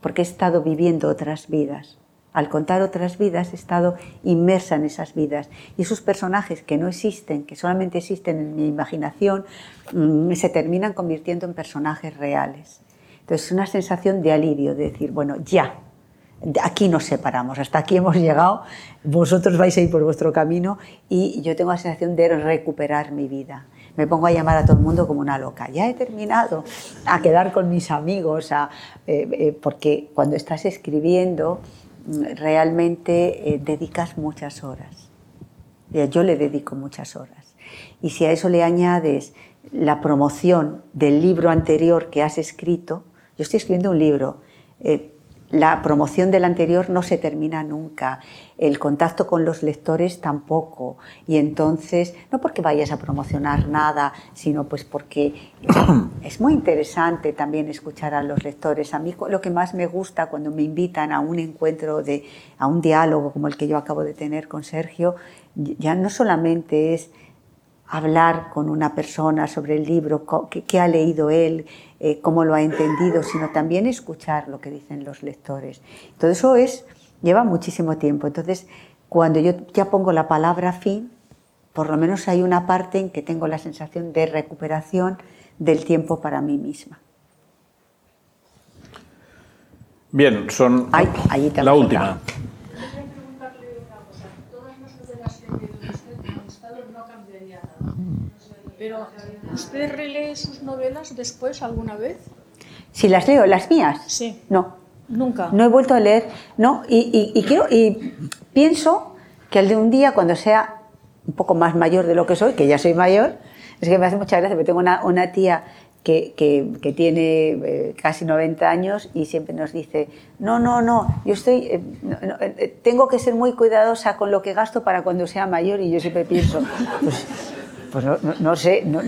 porque he estado viviendo otras vidas. Al contar otras vidas he estado inmersa en esas vidas. Y esos personajes que no existen, que solamente existen en mi imaginación, mmm, se terminan convirtiendo en personajes reales. Entonces, una sensación de alivio, de decir, bueno, ya, aquí nos separamos, hasta aquí hemos llegado, vosotros vais a ir por vuestro camino y yo tengo la sensación de recuperar mi vida. Me pongo a llamar a todo el mundo como una loca. Ya he terminado, a quedar con mis amigos, eh, eh, porque cuando estás escribiendo realmente eh, dedicas muchas horas. Yo le dedico muchas horas. Y si a eso le añades la promoción del libro anterior que has escrito, yo estoy escribiendo un libro. Eh, la promoción del anterior no se termina nunca, el contacto con los lectores tampoco. Y entonces, no porque vayas a promocionar nada, sino pues porque (coughs) es muy interesante también escuchar a los lectores. A mí lo que más me gusta cuando me invitan a un encuentro, de, a un diálogo como el que yo acabo de tener con Sergio, ya no solamente es hablar con una persona sobre el libro, qué, ha leído él, eh, cómo lo ha entendido, sino también escuchar lo que dicen los lectores. Todo eso es, lleva muchísimo tiempo. Entonces, cuando yo ya pongo la palabra fin, por lo menos hay una parte en que tengo la sensación de recuperación del tiempo para mí misma.
Bien, son
Ay,
la última.
Quería preguntarle una cosa. Todas las novelas que he leído de usted me han gustado, no cambiaría nada. Pero, ¿usted relee sus novelas después alguna vez?
Si las leo, las mías,
Sí.
no.
Nunca.
No he vuelto a leer, no, y, y- y quiero, y pienso que al de un día, cuando sea un poco más mayor de lo que soy, que ya soy mayor, es que me hace mucha gracia, porque tengo una, una tía que, que- que tiene eh, casi 90 años y siempre nos dice, no, no, no, yo estoy, eh, no, eh, tengo que ser muy cuidadosa con lo que gasto para cuando sea mayor, y yo siempre pienso, pues, pues no, no- no sé, no-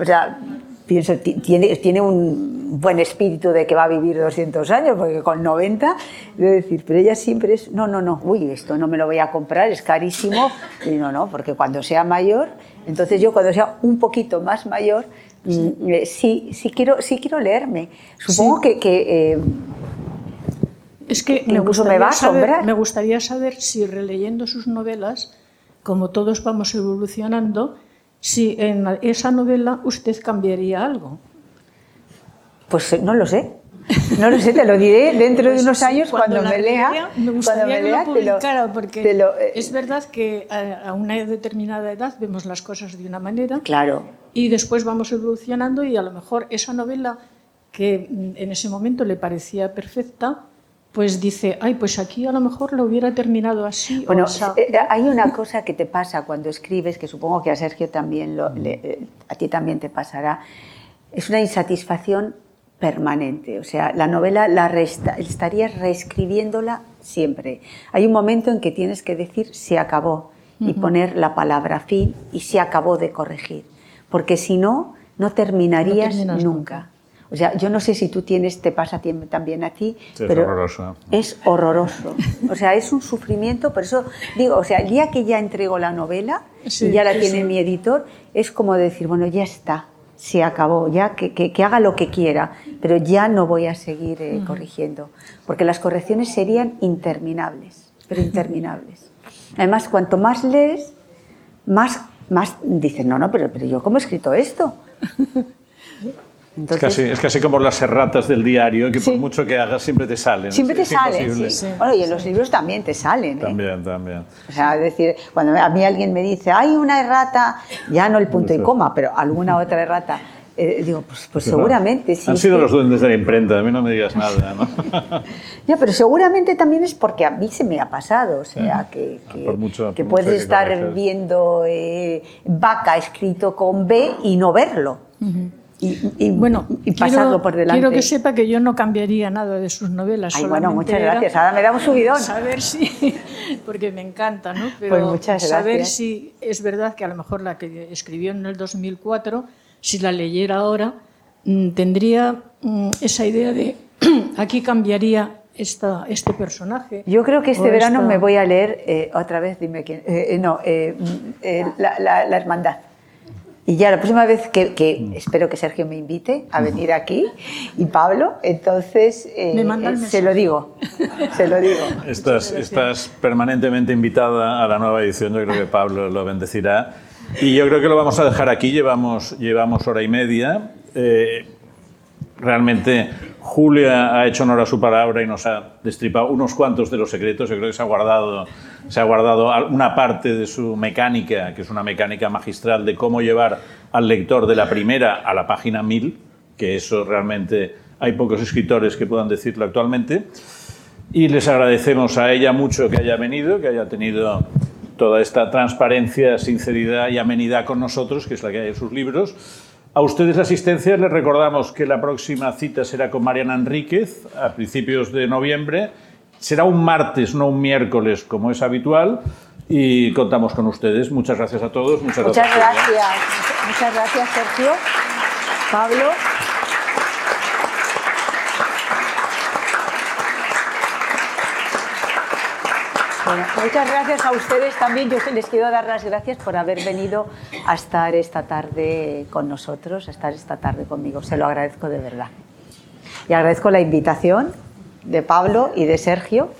o sea, pienso, ti- tiene, tiene un buen espíritu de que va a vivir 200 años, porque con 90, debo decir, pero ella siempre es, no, no, no, uy, esto no me lo voy a comprar, es carísimo, y no, no, porque cuando sea mayor, entonces yo cuando sea un poquito más mayor, mm, eh, sí, sí, quiero, sí quiero leerme. Supongo que... que, eh,
Es que me
Incluso me va a
saber, me gustaría saber si releyendo sus novelas, como todos vamos evolucionando, si en esa novela usted cambiaría algo.
pues eh, no lo sé. No lo sé, te lo diré (laughs) dentro de
Pues
unos años cuando, me lea.
Me
cuando
gustaría
me
que
lea,
lo publicara, porque
te lo, eh,
es verdad que a, a una determinada edad vemos las cosas de una manera
Claro.
y después vamos evolucionando y a lo mejor esa novela que mm, en ese momento le parecía perfecta, pues dice, ay, pues aquí a lo mejor lo hubiera terminado así. o
Bueno,
asa".
eh, hay una cosa que te pasa cuando escribes, que supongo que a Sergio también, lo- le- eh, a ti también te pasará, es una insatisfacción permanente. O sea, la novela la resta- estarías reescribiéndola siempre. Hay un momento en que tienes que decir se acabó y poner la palabra fin y se acabó de corregir, porque si no, no terminarías
No
nunca. O sea, yo no sé si tú tienes, te pasa también a ti,
Sí, es
pero
horroroso.
es horroroso. O sea, es un sufrimiento, por eso digo, o sea, el día que ya entrego la novela
Sí,
y ya la
sí,
tiene
sí.
mi editor, es como decir, bueno, ya está, se acabó, ya que, que- que haga lo que quiera, pero ya no voy a seguir eh, corrigiendo, porque las correcciones serían interminables, pero interminables. Además, cuanto más lees, más, más dices, no, no, pero, pero yo cómo he escrito esto. (laughs)
Es
Entonces,
casi, es casi como las erratas del diario, que
Sí.
por mucho que hagas siempre te salen.
siempre te
Es
salen. sí. Bueno, y en los libros también te salen. ¿eh?
También, también.
O sea, es decir, cuando a mí alguien me dice, hay una errata, ya no el punto y coma, pero alguna otra errata, eh, digo, pues, pues seguramente sí.
Han
es
sido
que-
los duendes de la imprenta, a mí no me digas nada. ¿no? (laughs)
Ya, pero seguramente también es porque a mí se me ha pasado, o sea, que, que,
Por mucho-
que
por
puedes
mucho que
estar viendo eh, vaca escrito con B y no verlo. Y, y-
Bueno,
y pasarlo
quiero,
por delante.
quiero que sepa que yo no cambiaría nada de sus novelas.
Ay, bueno, muchas gracias. Ahora me da un subidón.
Saber si, (laughs) porque me encanta, ¿no? Pero
Pues muchas
saber si es verdad que a lo mejor la que escribió en el 2004, si la leyera ahora, mm, tendría mm, esa idea de (clears throat) aquí cambiaría esta, este personaje.
Yo creo que este verano
esta-
me voy a leer eh, otra vez, dime quién. eh, eh, no, eh, mm, eh, la, la- la hermandad. Y ya la próxima vez que, que espero que Sergio me invite a venir aquí y Pablo, entonces eh,
Me manda el
eh, se lo digo, se lo digo. (laughs)
Estás, estás permanentemente invitada a la nueva edición, yo creo que Pablo lo bendecirá. Y yo creo que lo vamos a dejar aquí, llevamos, llevamos hora y media. Eh, realmente Julia ha hecho honor a su palabra y nos ha destripado unos cuantos de los secretos. Yo creo que se ha guardado, se ha guardado una parte de su mecánica, que es una mecánica magistral de cómo llevar al lector de la primera a la página 1000, que eso realmente hay pocos escritores que puedan decirlo actualmente. Y les agradecemos a ella mucho que haya venido, que haya tenido toda esta transparencia, sinceridad y amenidad con nosotros, que es la que hay en sus libros. A ustedes la asistencia, les recordamos que la próxima cita será con Mariana Enríquez a principios de noviembre. Será un martes, no un miércoles, como es habitual. Y contamos con ustedes. Muchas gracias a todos. Muchas,
Muchas gracias, muchas gracias Sergio, Pablo. Bueno, muchas gracias a ustedes también. Yo les quiero dar las gracias por haber venido a estar esta tarde con nosotros, a estar esta tarde conmigo. Se lo agradezco de verdad. Y agradezco la invitación de Pablo y de Sergio,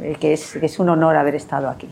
eh, que es, que es un honor haber estado aquí.